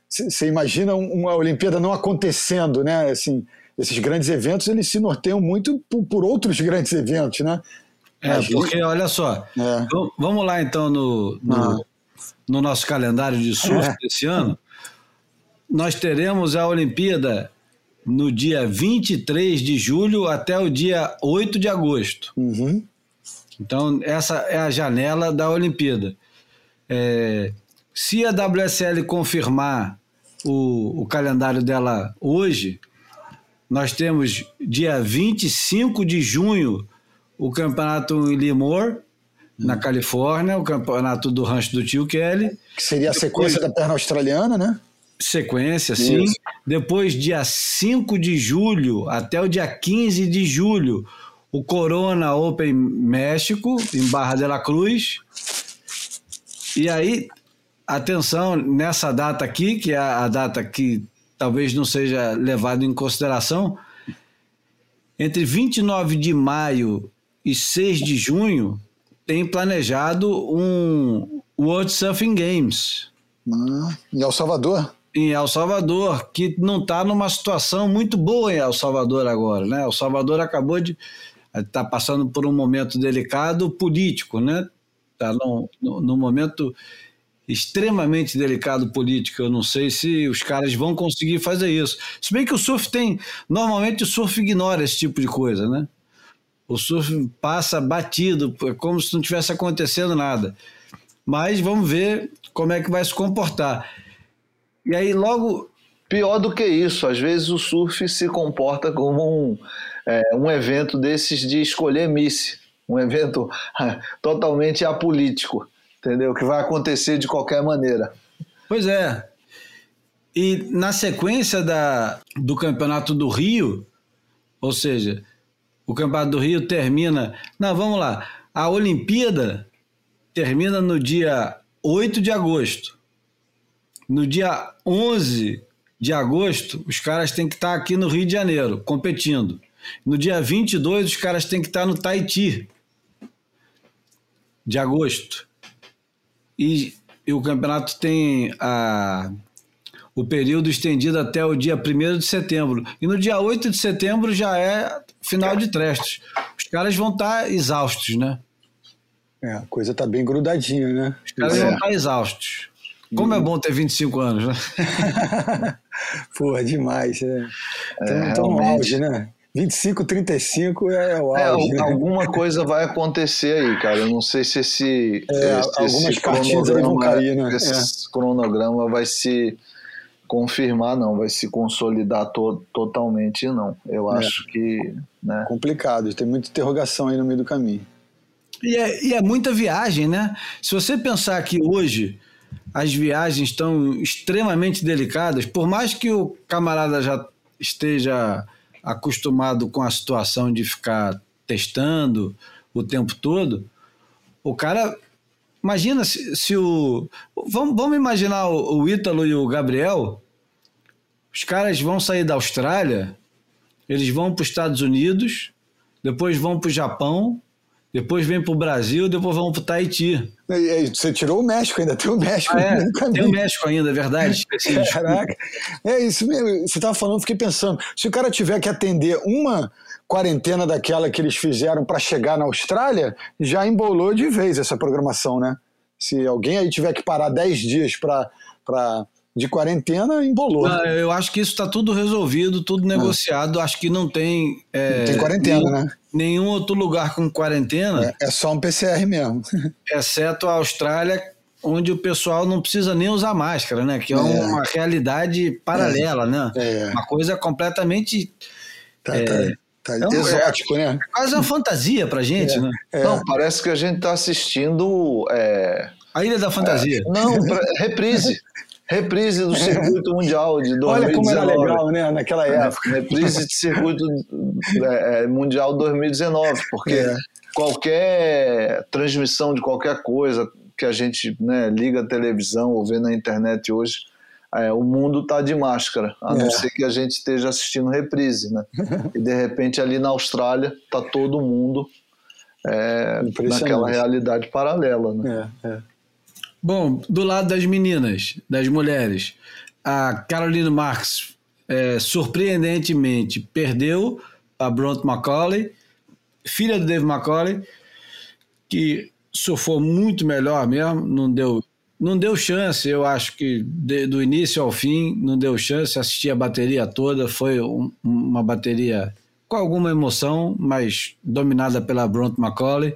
você imagina um- uma Olimpíada não acontecendo, né? Assim, esses grandes eventos, eles se norteiam muito por, por outros grandes eventos, né? É, porque olha só, É. vamos lá então no, no, Ah. no nosso calendário de surf É. desse ano. Nós teremos a Olimpíada no dia 23 de julho até o dia 8 de agosto. Uhum. Então, essa é a janela da Olimpíada. É, se a WSL confirmar o, o calendário dela hoje, nós temos dia 25 de junho o campeonato em Lemoore, na Califórnia, o campeonato do rancho do tio Kelly. Que seria a sequência da perna australiana, né? Sequência, sim. Isso. Depois, dia 5 de julho até o dia 15 de julho, o Corona Open México, em Barra de la Cruz. E aí, atenção, nessa data aqui, que é a data que talvez não seja levada em consideração, entre 29 de maio e 6 de junho, tem planejado um World Surfing Games Ah, em El Salvador. Em El Salvador, que não está numa situação muito boa em El Salvador agora, né? El Salvador acabou de está passando por um momento delicado político, né? Está num, num momento extremamente delicado político. Eu não sei se os caras vão conseguir fazer isso. Se bem que o surf tem. Normalmente o surf ignora esse tipo de coisa, né? O surf passa batido, é como se não tivesse acontecendo nada. Mas vamos ver como é que vai se comportar. E aí, logo. Pior do que isso, às vezes o surf se comporta como um, é, um evento desses de escolher Miss, um evento totalmente apolítico entendeu? Que vai acontecer de qualquer maneira. Pois é. E na sequência da, do Campeonato do Rio, ou seja, o Campeonato do Rio termina. Não, vamos lá. A Olimpíada termina no dia 8 de agosto. No dia 11 de agosto, os caras têm que estar aqui no Rio de Janeiro, competindo. No dia 22, os caras têm que estar no Tahiti, de agosto e, e o campeonato tem a, o período estendido até o dia 1 de setembro. E no dia 8 de setembro já é final de trestos. Os caras vão estar tá exaustos, né? É, a coisa tá bem grudadinha, né? Os caras é. vão estar tá exaustos. Como é bom ter 25 anos, né? Porra, demais. É. Então, é, auge, né? 25, 35 é o é, auge. É, né? Alguma coisa vai acontecer aí, cara. Eu não sei se esse. É, esse algumas partidas aí vão cair, né? Esse é. cronograma vai se confirmar, não, vai se consolidar to totalmente, não. Eu é. acho que. Né? Complicado, tem muita interrogação aí no meio do caminho. E é, e é muita viagem, né? Se você pensar que hoje as viagens estão extremamente delicadas, por mais que o camarada já esteja acostumado com a situação de ficar testando o tempo todo, o cara. Imagina se, se o. Vamos, vamos imaginar o, o Ítalo e o Gabriel. Os caras vão sair da Austrália, eles vão para os Estados Unidos, depois vão para o Japão, depois vem para o Brasil, depois vão para o Tahiti. Você tirou o México, ainda tem o México. Ah, é, tem o México ainda, é verdade. Caraca, é isso mesmo. Você estava falando, fiquei pensando, se o cara tiver que atender uma quarentena daquela que eles fizeram para chegar na Austrália, já embolou de vez essa programação, né? Se alguém aí tiver que parar 10 dias para de quarentena embolou. Não, eu acho que isso está tudo resolvido, tudo negociado. Acho que não tem. É, não tem quarentena, nenhum, né? Nenhum outro lugar com quarentena. É, é, só um PCR mesmo. Exceto a Austrália, onde o pessoal não precisa nem usar máscara, né? Que é, é. uma realidade paralela, né? É. Uma coisa completamente. Tá, tá. Tá é exótico, né? É quase uma fantasia pra gente, né? Não, parece que a gente tá assistindo. A Ilha da Fantasia. não, reprise. Reprise do circuito mundial de 2019. Olha como era legal, né, naquela época. Reprise de circuito é, é mundial 2019, porque é. qualquer transmissão de qualquer coisa que a gente né, liga a televisão ou vê na internet hoje, é, o mundo está de máscara, a não é. ser que a gente esteja assistindo reprise, né? E de repente ali na Austrália está todo mundo é, naquela realidade paralela, né? É, é. Bom, do lado das meninas, das mulheres, a Caroline Marx, é, surpreendentemente, perdeu a Bront McCauley, filha do Dave McCauley, que surfou muito melhor mesmo, não deu, não deu chance, eu acho que de, do início ao fim não deu chance, assisti a bateria toda, foi um, uma bateria com alguma emoção, mas dominada pela Bront McCauley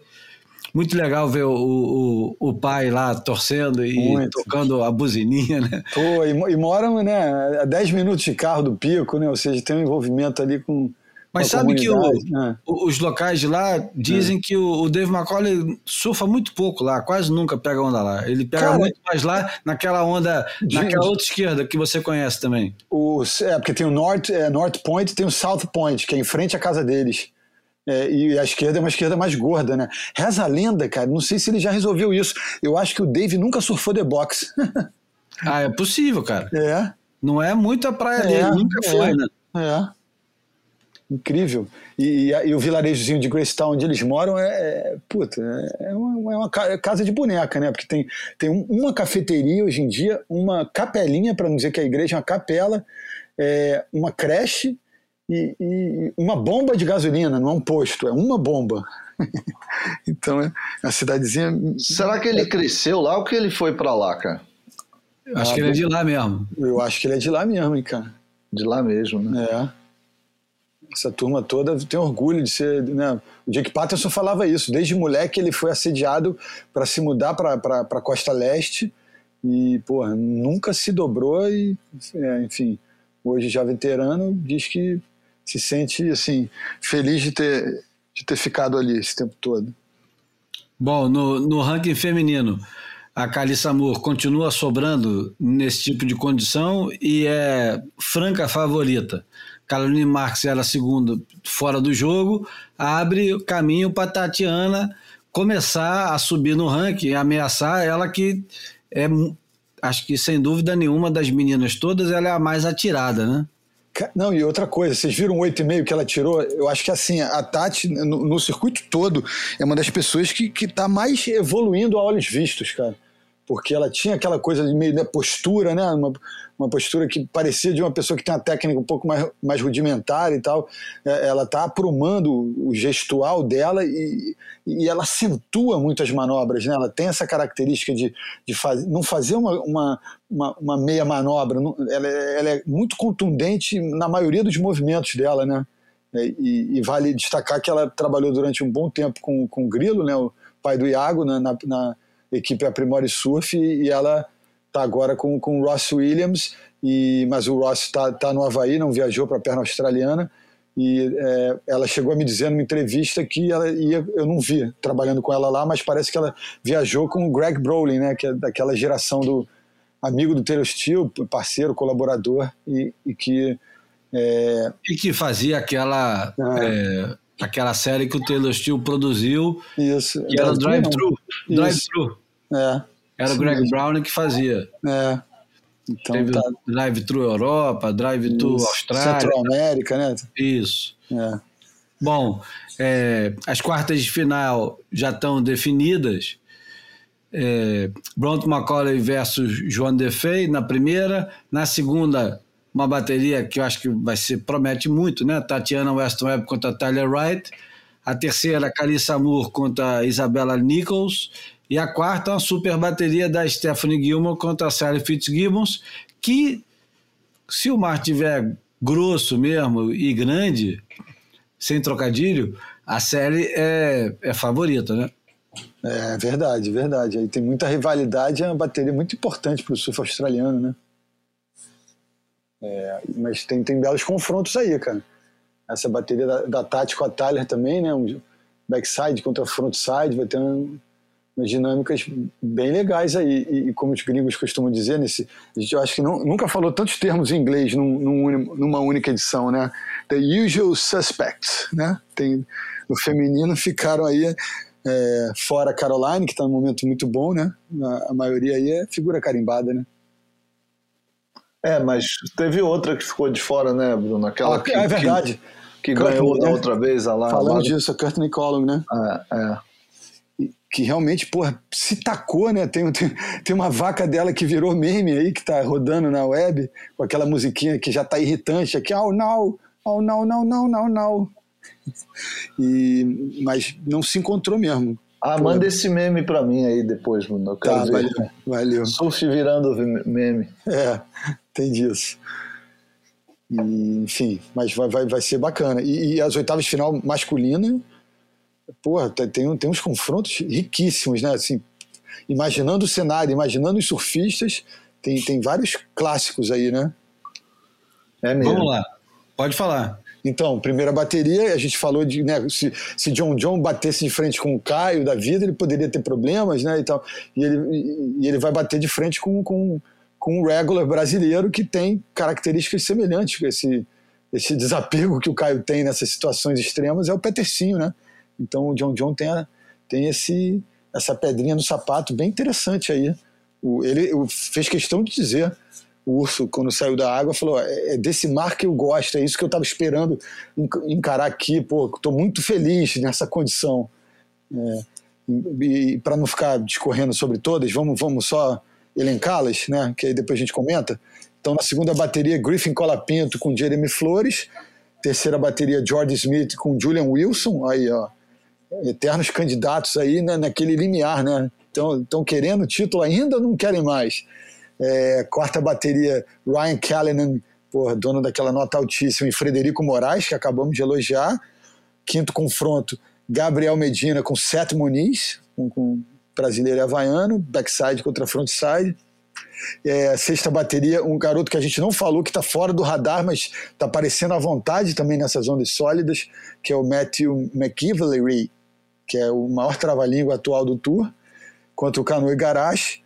muito legal ver o, o, o pai lá torcendo e muito. tocando a buzininha, né? Pô, e, e moram né, a 10 minutos de carro do pico, né? Ou seja, tem um envolvimento ali com. Mas sabe que o, né? os locais de lá dizem é. que o, o Dave McCauley surfa muito pouco lá, quase nunca pega onda lá. Ele pega Cara, muito mais lá naquela onda, de, naquela outra esquerda que você conhece também. O, é, porque tem o North, é, North Point e tem o South Point, que é em frente à casa deles. É, e a esquerda é uma esquerda mais gorda, né? Reza a lenda, cara, não sei se ele já resolveu isso. Eu acho que o Dave nunca surfou The Box. ah, é possível, cara. É. Não é muito a praia é, dele, nunca é, foi, né? É. Incrível. E, e, e, o vilarejozinho de Gracetown, onde eles moram, é, é puta, é uma, é uma, casa de boneca, né? Porque tem, tem uma cafeteria hoje em dia, uma capelinha, para não dizer que é a igreja, uma capela, é, uma creche e, e, uma bomba de gasolina, não é um posto, é uma bomba. então é a cidadezinha. Será que ele cresceu lá ou que ele foi para lá, cara? Acho ah, que ele é de lá mesmo. Eu acho que ele é de lá mesmo, hein, cara. De lá mesmo, né? É. Essa turma toda tem orgulho de ser. Né? O Jake Patterson falava isso. Desde moleque ele foi assediado para se mudar para a Costa Leste e, porra, nunca se dobrou e, é, enfim, hoje já veterano, diz que se sente, assim, feliz de ter, de ter ficado ali esse tempo todo. Bom, no, no ranking feminino, a Calissa Moore continua sobrando nesse tipo de condição e é franca favorita. Caroline Marques era a segunda fora do jogo, abre caminho para Tatiana começar a subir no ranking, ameaçar ela que é, acho que sem dúvida nenhuma das meninas todas, ela é a mais atirada, né? Não, e outra coisa, vocês viram o 8,5 que ela tirou? Eu acho que assim, a Tati, no, no circuito todo, é uma das pessoas que, que tá mais evoluindo a olhos vistos, cara porque ela tinha aquela coisa de meio da postura, né? Uma, uma postura que parecia de uma pessoa que tem uma técnica um pouco mais, mais rudimentar e tal. É, ela está aprumando o gestual dela e, e ela acentua muitas manobras, né? Ela tem essa característica de, de faz, não fazer uma, uma, uma, uma meia manobra. Ela, ela, é muito contundente na maioria dos movimentos dela, né? É, e, e, vale destacar que ela trabalhou durante um bom tempo com, com o Grilo, né? O pai do Iago, na, na equipe Aprimore Surf e ela está agora com, com o Ross Williams, e, mas o Ross está tá no Havaí, não viajou para a perna australiana, e é, ela chegou a me dizer numa entrevista que ela ia, eu não vi trabalhando com ela lá, mas parece que ela viajou com o Greg Brolin, né, que é daquela geração do amigo do Taylor Steele, parceiro, colaborador, e, e que... É... E que fazia aquela... Ah. É aquela série que o Taylor Steele produziu, Isso. que era o Drive Thru. Drive Thru. É. Era o Greg Brown que fazia. É. Então, Teve tá... Drive Thru Europa, Drive Thru Austrália. Centro-América, né? Isso. É. Bom, é, as quartas de final já estão definidas. É, Bronto McCauley versus Joan Defei na primeira. Na segunda, uma bateria que eu acho que vai ser, promete muito, né? Tatiana Weston contra Tyler Wright. A terceira, Carissa Moore contra Isabella Nichols. E a quarta, uma super bateria da Stephanie Gilmore contra a Sally Fitzgibbons, que, se o mar tiver grosso mesmo e grande, sem trocadilho, a série é, é favorita, né? É verdade, verdade. Aí tem muita rivalidade, é uma bateria muito importante para o surf australiano, né? É, mas tem, tem belos confrontos aí, cara. Essa bateria da, da Tati com a Tyler também, né? Um backside contra frontside, vai ter um, umas dinâmicas bem legais aí. E, e, como os gringos costumam dizer, nesse, a gente eu acho que não, nunca falou tantos termos em inglês num, num, numa única edição, né? The usual suspects, né? Tem, no feminino ficaram aí é, fora Caroline, que está num momento muito bom, né? A, a maioria aí é figura carimbada, né? É, mas teve outra que ficou de fora, né, Bruno? Aquela ah, que, é verdade. Que, que ganhou da né? outra vez a lá. Falando disso, a Courtney Collum, né? É, é. Que realmente, porra, se tacou, né? Tem, tem, tem uma vaca dela que virou meme aí, que tá rodando na web, com aquela musiquinha que já tá irritante aqui, oh não, oh não, não, não, não, não. E, mas não se encontrou mesmo. Ah, manda esse meme pra mim aí depois, Bruno. Eu quero tá, ver. Valeu, valeu. Surf virando meme. É, tem disso. E, enfim, mas vai, vai, vai ser bacana. E, e, as oitavas de final masculina, porra, tem, tem uns confrontos riquíssimos, né? Assim, imaginando o cenário, imaginando os surfistas, tem, tem vários clássicos aí, né? É mesmo. Vamos lá, pode falar. Então, primeira bateria, a gente falou de né, se, se John John batesse de frente com o Caio da vida, ele poderia ter problemas, né? E, tal, e, ele, e ele vai bater de frente com, com, com um regular brasileiro que tem características semelhantes. Esse, esse desapego que o Caio tem nessas situações extremas é o Petercinho, né? Então o John John tem, a, tem esse, essa pedrinha no sapato bem interessante aí. O, ele fez questão de dizer o urso, quando saiu da água, falou: é, é desse mar que eu gosto, é isso que eu estava esperando encarar aqui. Pô, estou muito feliz nessa condição. É, e, para não ficar discorrendo sobre todas, vamos, vamos só elencá-las, né? Que aí depois a gente comenta. Então, na segunda bateria, Griffin Colapinto com Jeremy Flores. terceira bateria George Smith com Julian Wilson, aí ó, eternos candidatos aí né, naquele limiar, né? Estão querendo título ainda não querem mais? É, quarta bateria Ryan Callanan, porra, dono daquela nota altíssima, e Frederico Moraes, que acabamos de elogiar. Quinto confronto, Gabriel Medina com Seth Muniz, com, com brasileiro e havaiano, backside contra frontside. É, sexta bateria, um garoto que a gente não falou, que está fora do radar, mas está aparecendo à vontade também nessas ondas sólidas, que é o Matthew McIvalry, que é o maior trava-língua atual do Tour, contra o Cano Igarashi.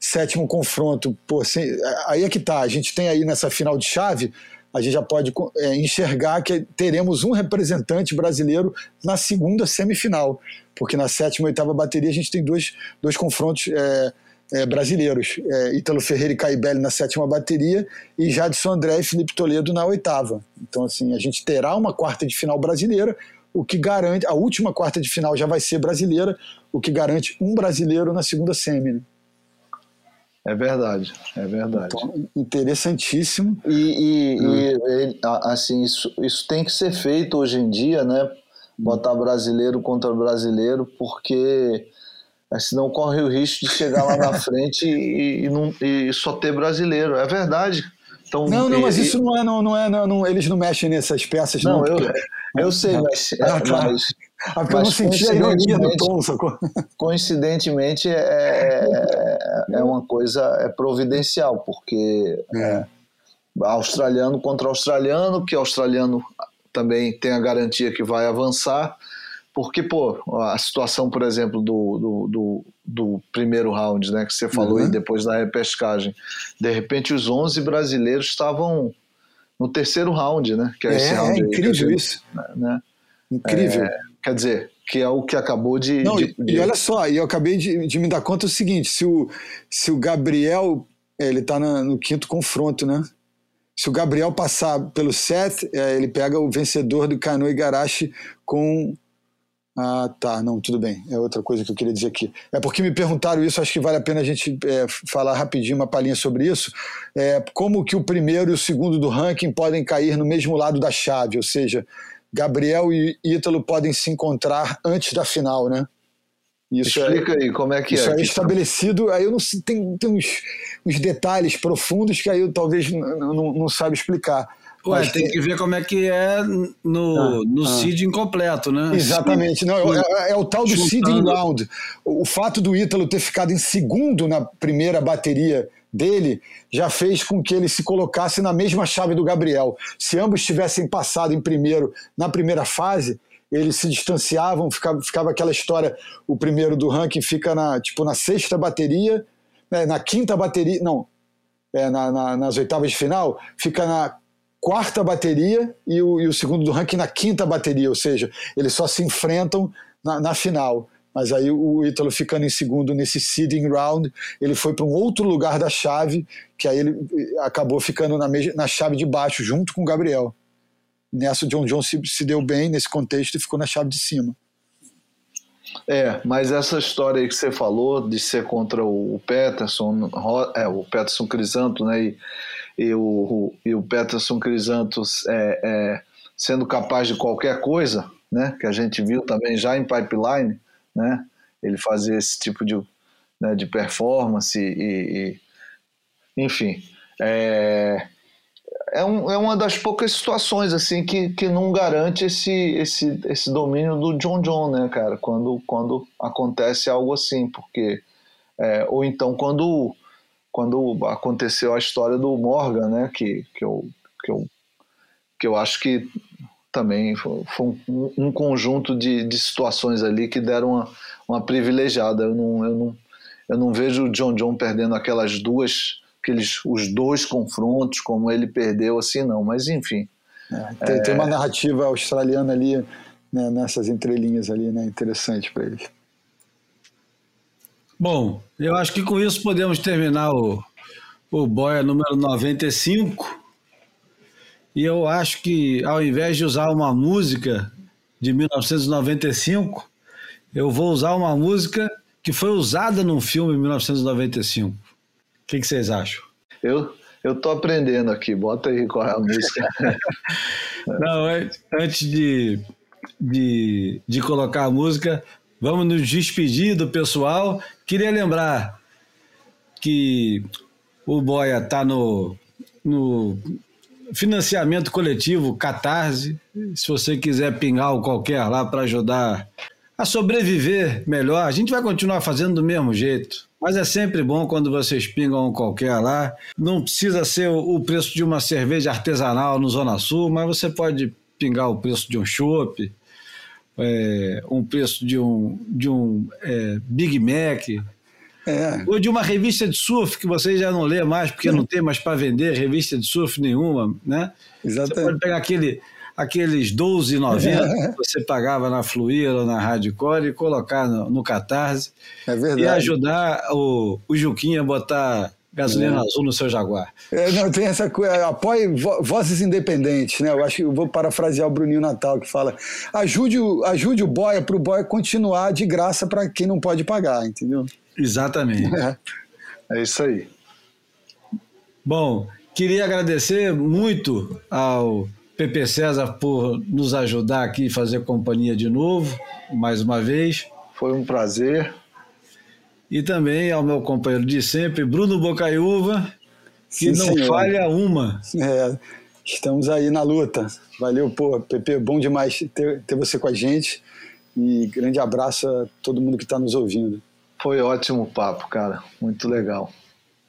Sétimo confronto, pô, assim, aí é que tá, a gente tem aí nessa final de chave, a gente já pode é, enxergar que teremos um representante brasileiro na segunda semifinal, porque na sétima e oitava bateria a gente tem dois, dois confrontos é, é, brasileiros, é, Ítalo Ferreira e Caibelli na sétima bateria e Jadson André e Felipe Toledo na oitava. Então, assim, a gente terá uma quarta de final brasileira, o que garante, a última quarta de final já vai ser brasileira, o que garante um brasileiro na segunda semi. Né? É verdade, é verdade. Então, interessantíssimo. E, e, hum. e, assim, isso, isso tem que ser feito hoje em dia, né? Botar brasileiro contra brasileiro, porque senão corre o risco de chegar lá na frente e, e, não, e só ter brasileiro. É verdade. Então, não, não, mas isso não é, não, não é, não, não, eles não mexem nessas peças, não. não eu, porque... eu sei, mas, ah, é, tá. mas ah, porque eu não senti a ironia no tom, sacou? Coincidentemente, é, é, é, uma coisa é providencial, porque é. australiano contra australiano, que australiano também tem a garantia que vai avançar, porque, pô, a situação, por exemplo, do, do, do, do primeiro round, né, que você falou, uhum. e depois da repescagem, de repente os 11 brasileiros estavam no terceiro round, né? Que é, esse é, round é incrível isso. Né? Incrível. É, quer dizer, que é o que acabou de. Não, de, de... E olha só, e eu acabei de, de, me dar conta do seguinte: se o, se o Gabriel. Ele está no quinto confronto, né? Se o Gabriel passar pelo set, é, ele pega o vencedor do Kano Igarashi com ah, tá, não, tudo bem. É outra coisa que eu queria dizer aqui. É porque me perguntaram isso, acho que vale a pena a gente é, falar rapidinho uma palhinha sobre isso. É, como que o primeiro e o segundo do ranking podem cair no mesmo lado da chave, ou seja, Gabriel e Ítalo podem se encontrar antes da final, né? Isso é Explica é, aí como é que isso é. Isso é estabelecido, aí eu não sei, tem, tem uns, uns detalhes profundos que aí eu talvez não, não, não saiba explicar. Ué, tem, tem, que ver como é que é no, ah, no ah. seed incompleto, né? Exatamente. Não, é, é, é o tal do seeding round. O fato do Ítalo ter ficado em segundo na primeira bateria dele já fez com que ele se colocasse na mesma chave do Gabriel. Se ambos tivessem passado em primeiro na primeira fase, eles se distanciavam, ficava, ficava aquela história, o primeiro do ranking fica na, tipo, na sexta bateria, né, na quinta bateria, não, é, na, na, nas oitavas de final, fica na quarta bateria e o, e o, segundo do ranking na quinta bateria, ou seja, eles só se enfrentam na, na final. Mas aí o Ítalo ficando em segundo nesse seeding round, ele foi para um outro lugar da chave, que aí ele eh, acabou ficando na, na chave de baixo, junto com o Gabriel. Nessa, o John Jones se, se deu bem nesse contexto e ficou na chave de cima. É, mas essa história aí que você falou de ser contra o Peterson, é, o Peterson Crisanto, né, e, e, o, e o Peterson Crisantos é, é, sendo capaz de qualquer coisa, né, que a gente viu também já em Pipeline, né? Ele fazer esse tipo de, né, de performance e, e enfim, é, é, um, é, uma das poucas situações assim que, que não garante esse, esse, esse domínio do John John, né, cara? Quando, quando acontece algo assim, porque é, ou então quando quando aconteceu a história do Morgan, né, que, que, eu, que, eu, que eu acho que também foi, foi um, um, conjunto de, de situações ali que deram uma, uma privilegiada. Eu não, eu, não, eu não vejo o John John perdendo aquelas duas, aqueles, os dois confrontos como ele perdeu assim, não. Mas enfim. É, tem, é... tem, uma narrativa australiana ali né, nessas entrelinhas ali, né, interessante para eles. Bom, eu acho que com isso podemos terminar o, o Boia número 95. E eu acho que, ao invés de usar uma música de 1995, eu vou usar uma música que foi usada num filme em 1995. O que, que vocês acham? Eu eu tô aprendendo aqui, bota aí qual é a música. Não, antes de, de, de colocar a música, vamos nos despedir do pessoal. Queria lembrar que o Boia está no, no financiamento coletivo Catarse. Se você quiser pingar o qualquer lá para ajudar a sobreviver melhor, a gente vai continuar fazendo do mesmo jeito. Mas é sempre bom quando vocês pingam qualquer lá. Não precisa ser o preço de uma cerveja artesanal no Zona Sul, mas você pode pingar o preço de um chopp, é, um preço de um, de um é, Big Mac. É. Ou de uma revista de surf que vocês já não lê mais, porque não tem mais para vender revista de surf nenhuma, né? Exatamente. Você pode pegar aquele aqueles 12,90 que você pagava na Fluir ou na Radicor e colocar no, no Catarse. É verdade. E ajudar o, o Juquinha a botar gasolina é. azul no seu Jaguar. É, não, tem essa coisa, apoie vozes independentes, né? Eu acho que eu vou parafrasear o Bruninho Natal que fala: ajude o, ajude o boia para o boia continuar de graça para quem não pode pagar, entendeu? Exatamente. É. é isso aí. Bom, queria agradecer muito ao Pepe César por nos ajudar aqui e fazer companhia de novo, mais uma vez. Foi um prazer. E também ao meu companheiro de sempre, Bruno Bocaiúva, que Sim, não senhor. falha uma. É, estamos aí na luta. Valeu, pô, Pepe, bom demais ter, ter você com a gente. E grande abraço a todo mundo que está nos ouvindo. Foi ótimo papo, cara. Muito legal.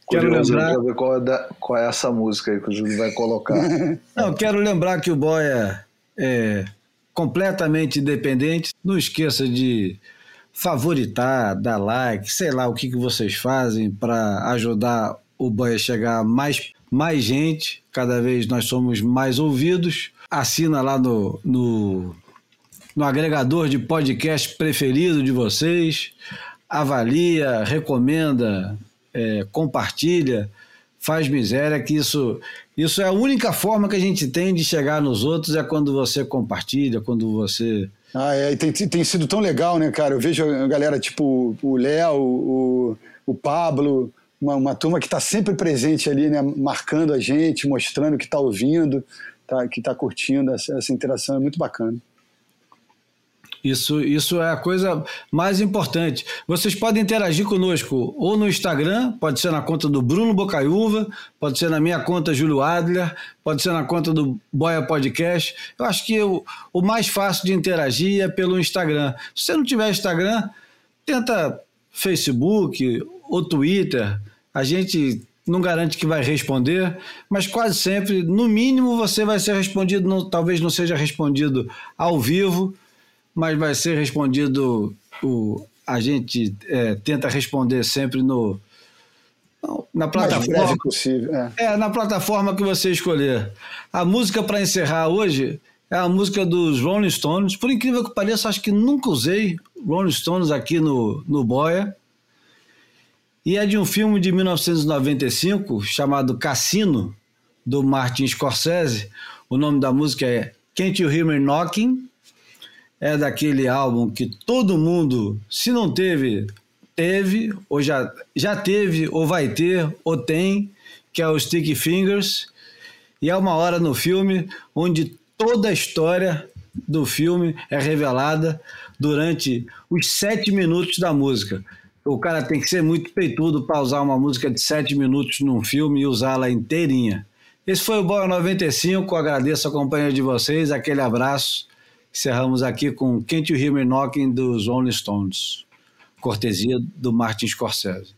Quero lembrar... ver qual é, da, qual é, essa música aí que o Júlio vai colocar. Não, quero lembrar que o Boia é completamente independente. Não esqueça de favoritar, dar like, sei lá o que, que vocês fazem para ajudar o Boia a chegar a mais, mais gente. Cada vez nós somos mais ouvidos. Assina lá no, no, no agregador de podcast preferido de vocês. Avalia, recomenda, é, compartilha, faz miséria, que isso, isso é a única forma que a gente tem de chegar nos outros, é quando você compartilha, quando você... Ah, é, tem, tem sido tão legal, né, cara? Eu vejo a galera tipo o Léo, o, o Pablo, uma, uma turma que está sempre presente ali, né, marcando a gente, mostrando que está ouvindo, tá, que está curtindo essa, essa interação, é muito bacana. Isso, isso é a coisa mais importante. Vocês podem interagir conosco ou no Instagram, pode ser na conta do Bruno Bocaiúva, pode ser na minha conta Júlio Adler, pode ser na conta do Boia Podcast. Eu acho que o, o mais fácil de interagir é pelo Instagram. Se você não tiver Instagram, tenta Facebook ou Twitter. A gente não garante que vai responder, mas quase sempre, no mínimo, você vai ser respondido, não, talvez não seja respondido ao vivo, mas vai ser respondido. O, a gente é, tenta responder sempre no na plataforma possível. É. é. na plataforma que você escolher. A música para encerrar hoje é a música dos Rolling Stones. Por incrível que pareça, acho que nunca usei Rolling Stones aqui no, no Boia. E é de um filme de 1995 chamado Cassino, do Martin Scorsese. O nome da música é Can't You Hear Me Knocking? É daquele álbum que todo mundo, se não teve, teve, ou já, já teve, ou vai ter, ou tem, que é o Sticky Fingers. E é uma hora no filme onde toda a história do filme é revelada durante os sete minutos da música. O cara tem que ser muito peitudo para usar uma música de sete minutos num filme e usá-la inteirinha. Esse foi o Boa 95. Agradeço a companhia de vocês. Aquele abraço. Encerramos aqui com Can't You Hear Me Knocking dos Rolling Stones, cortesia do Martin Scorsese.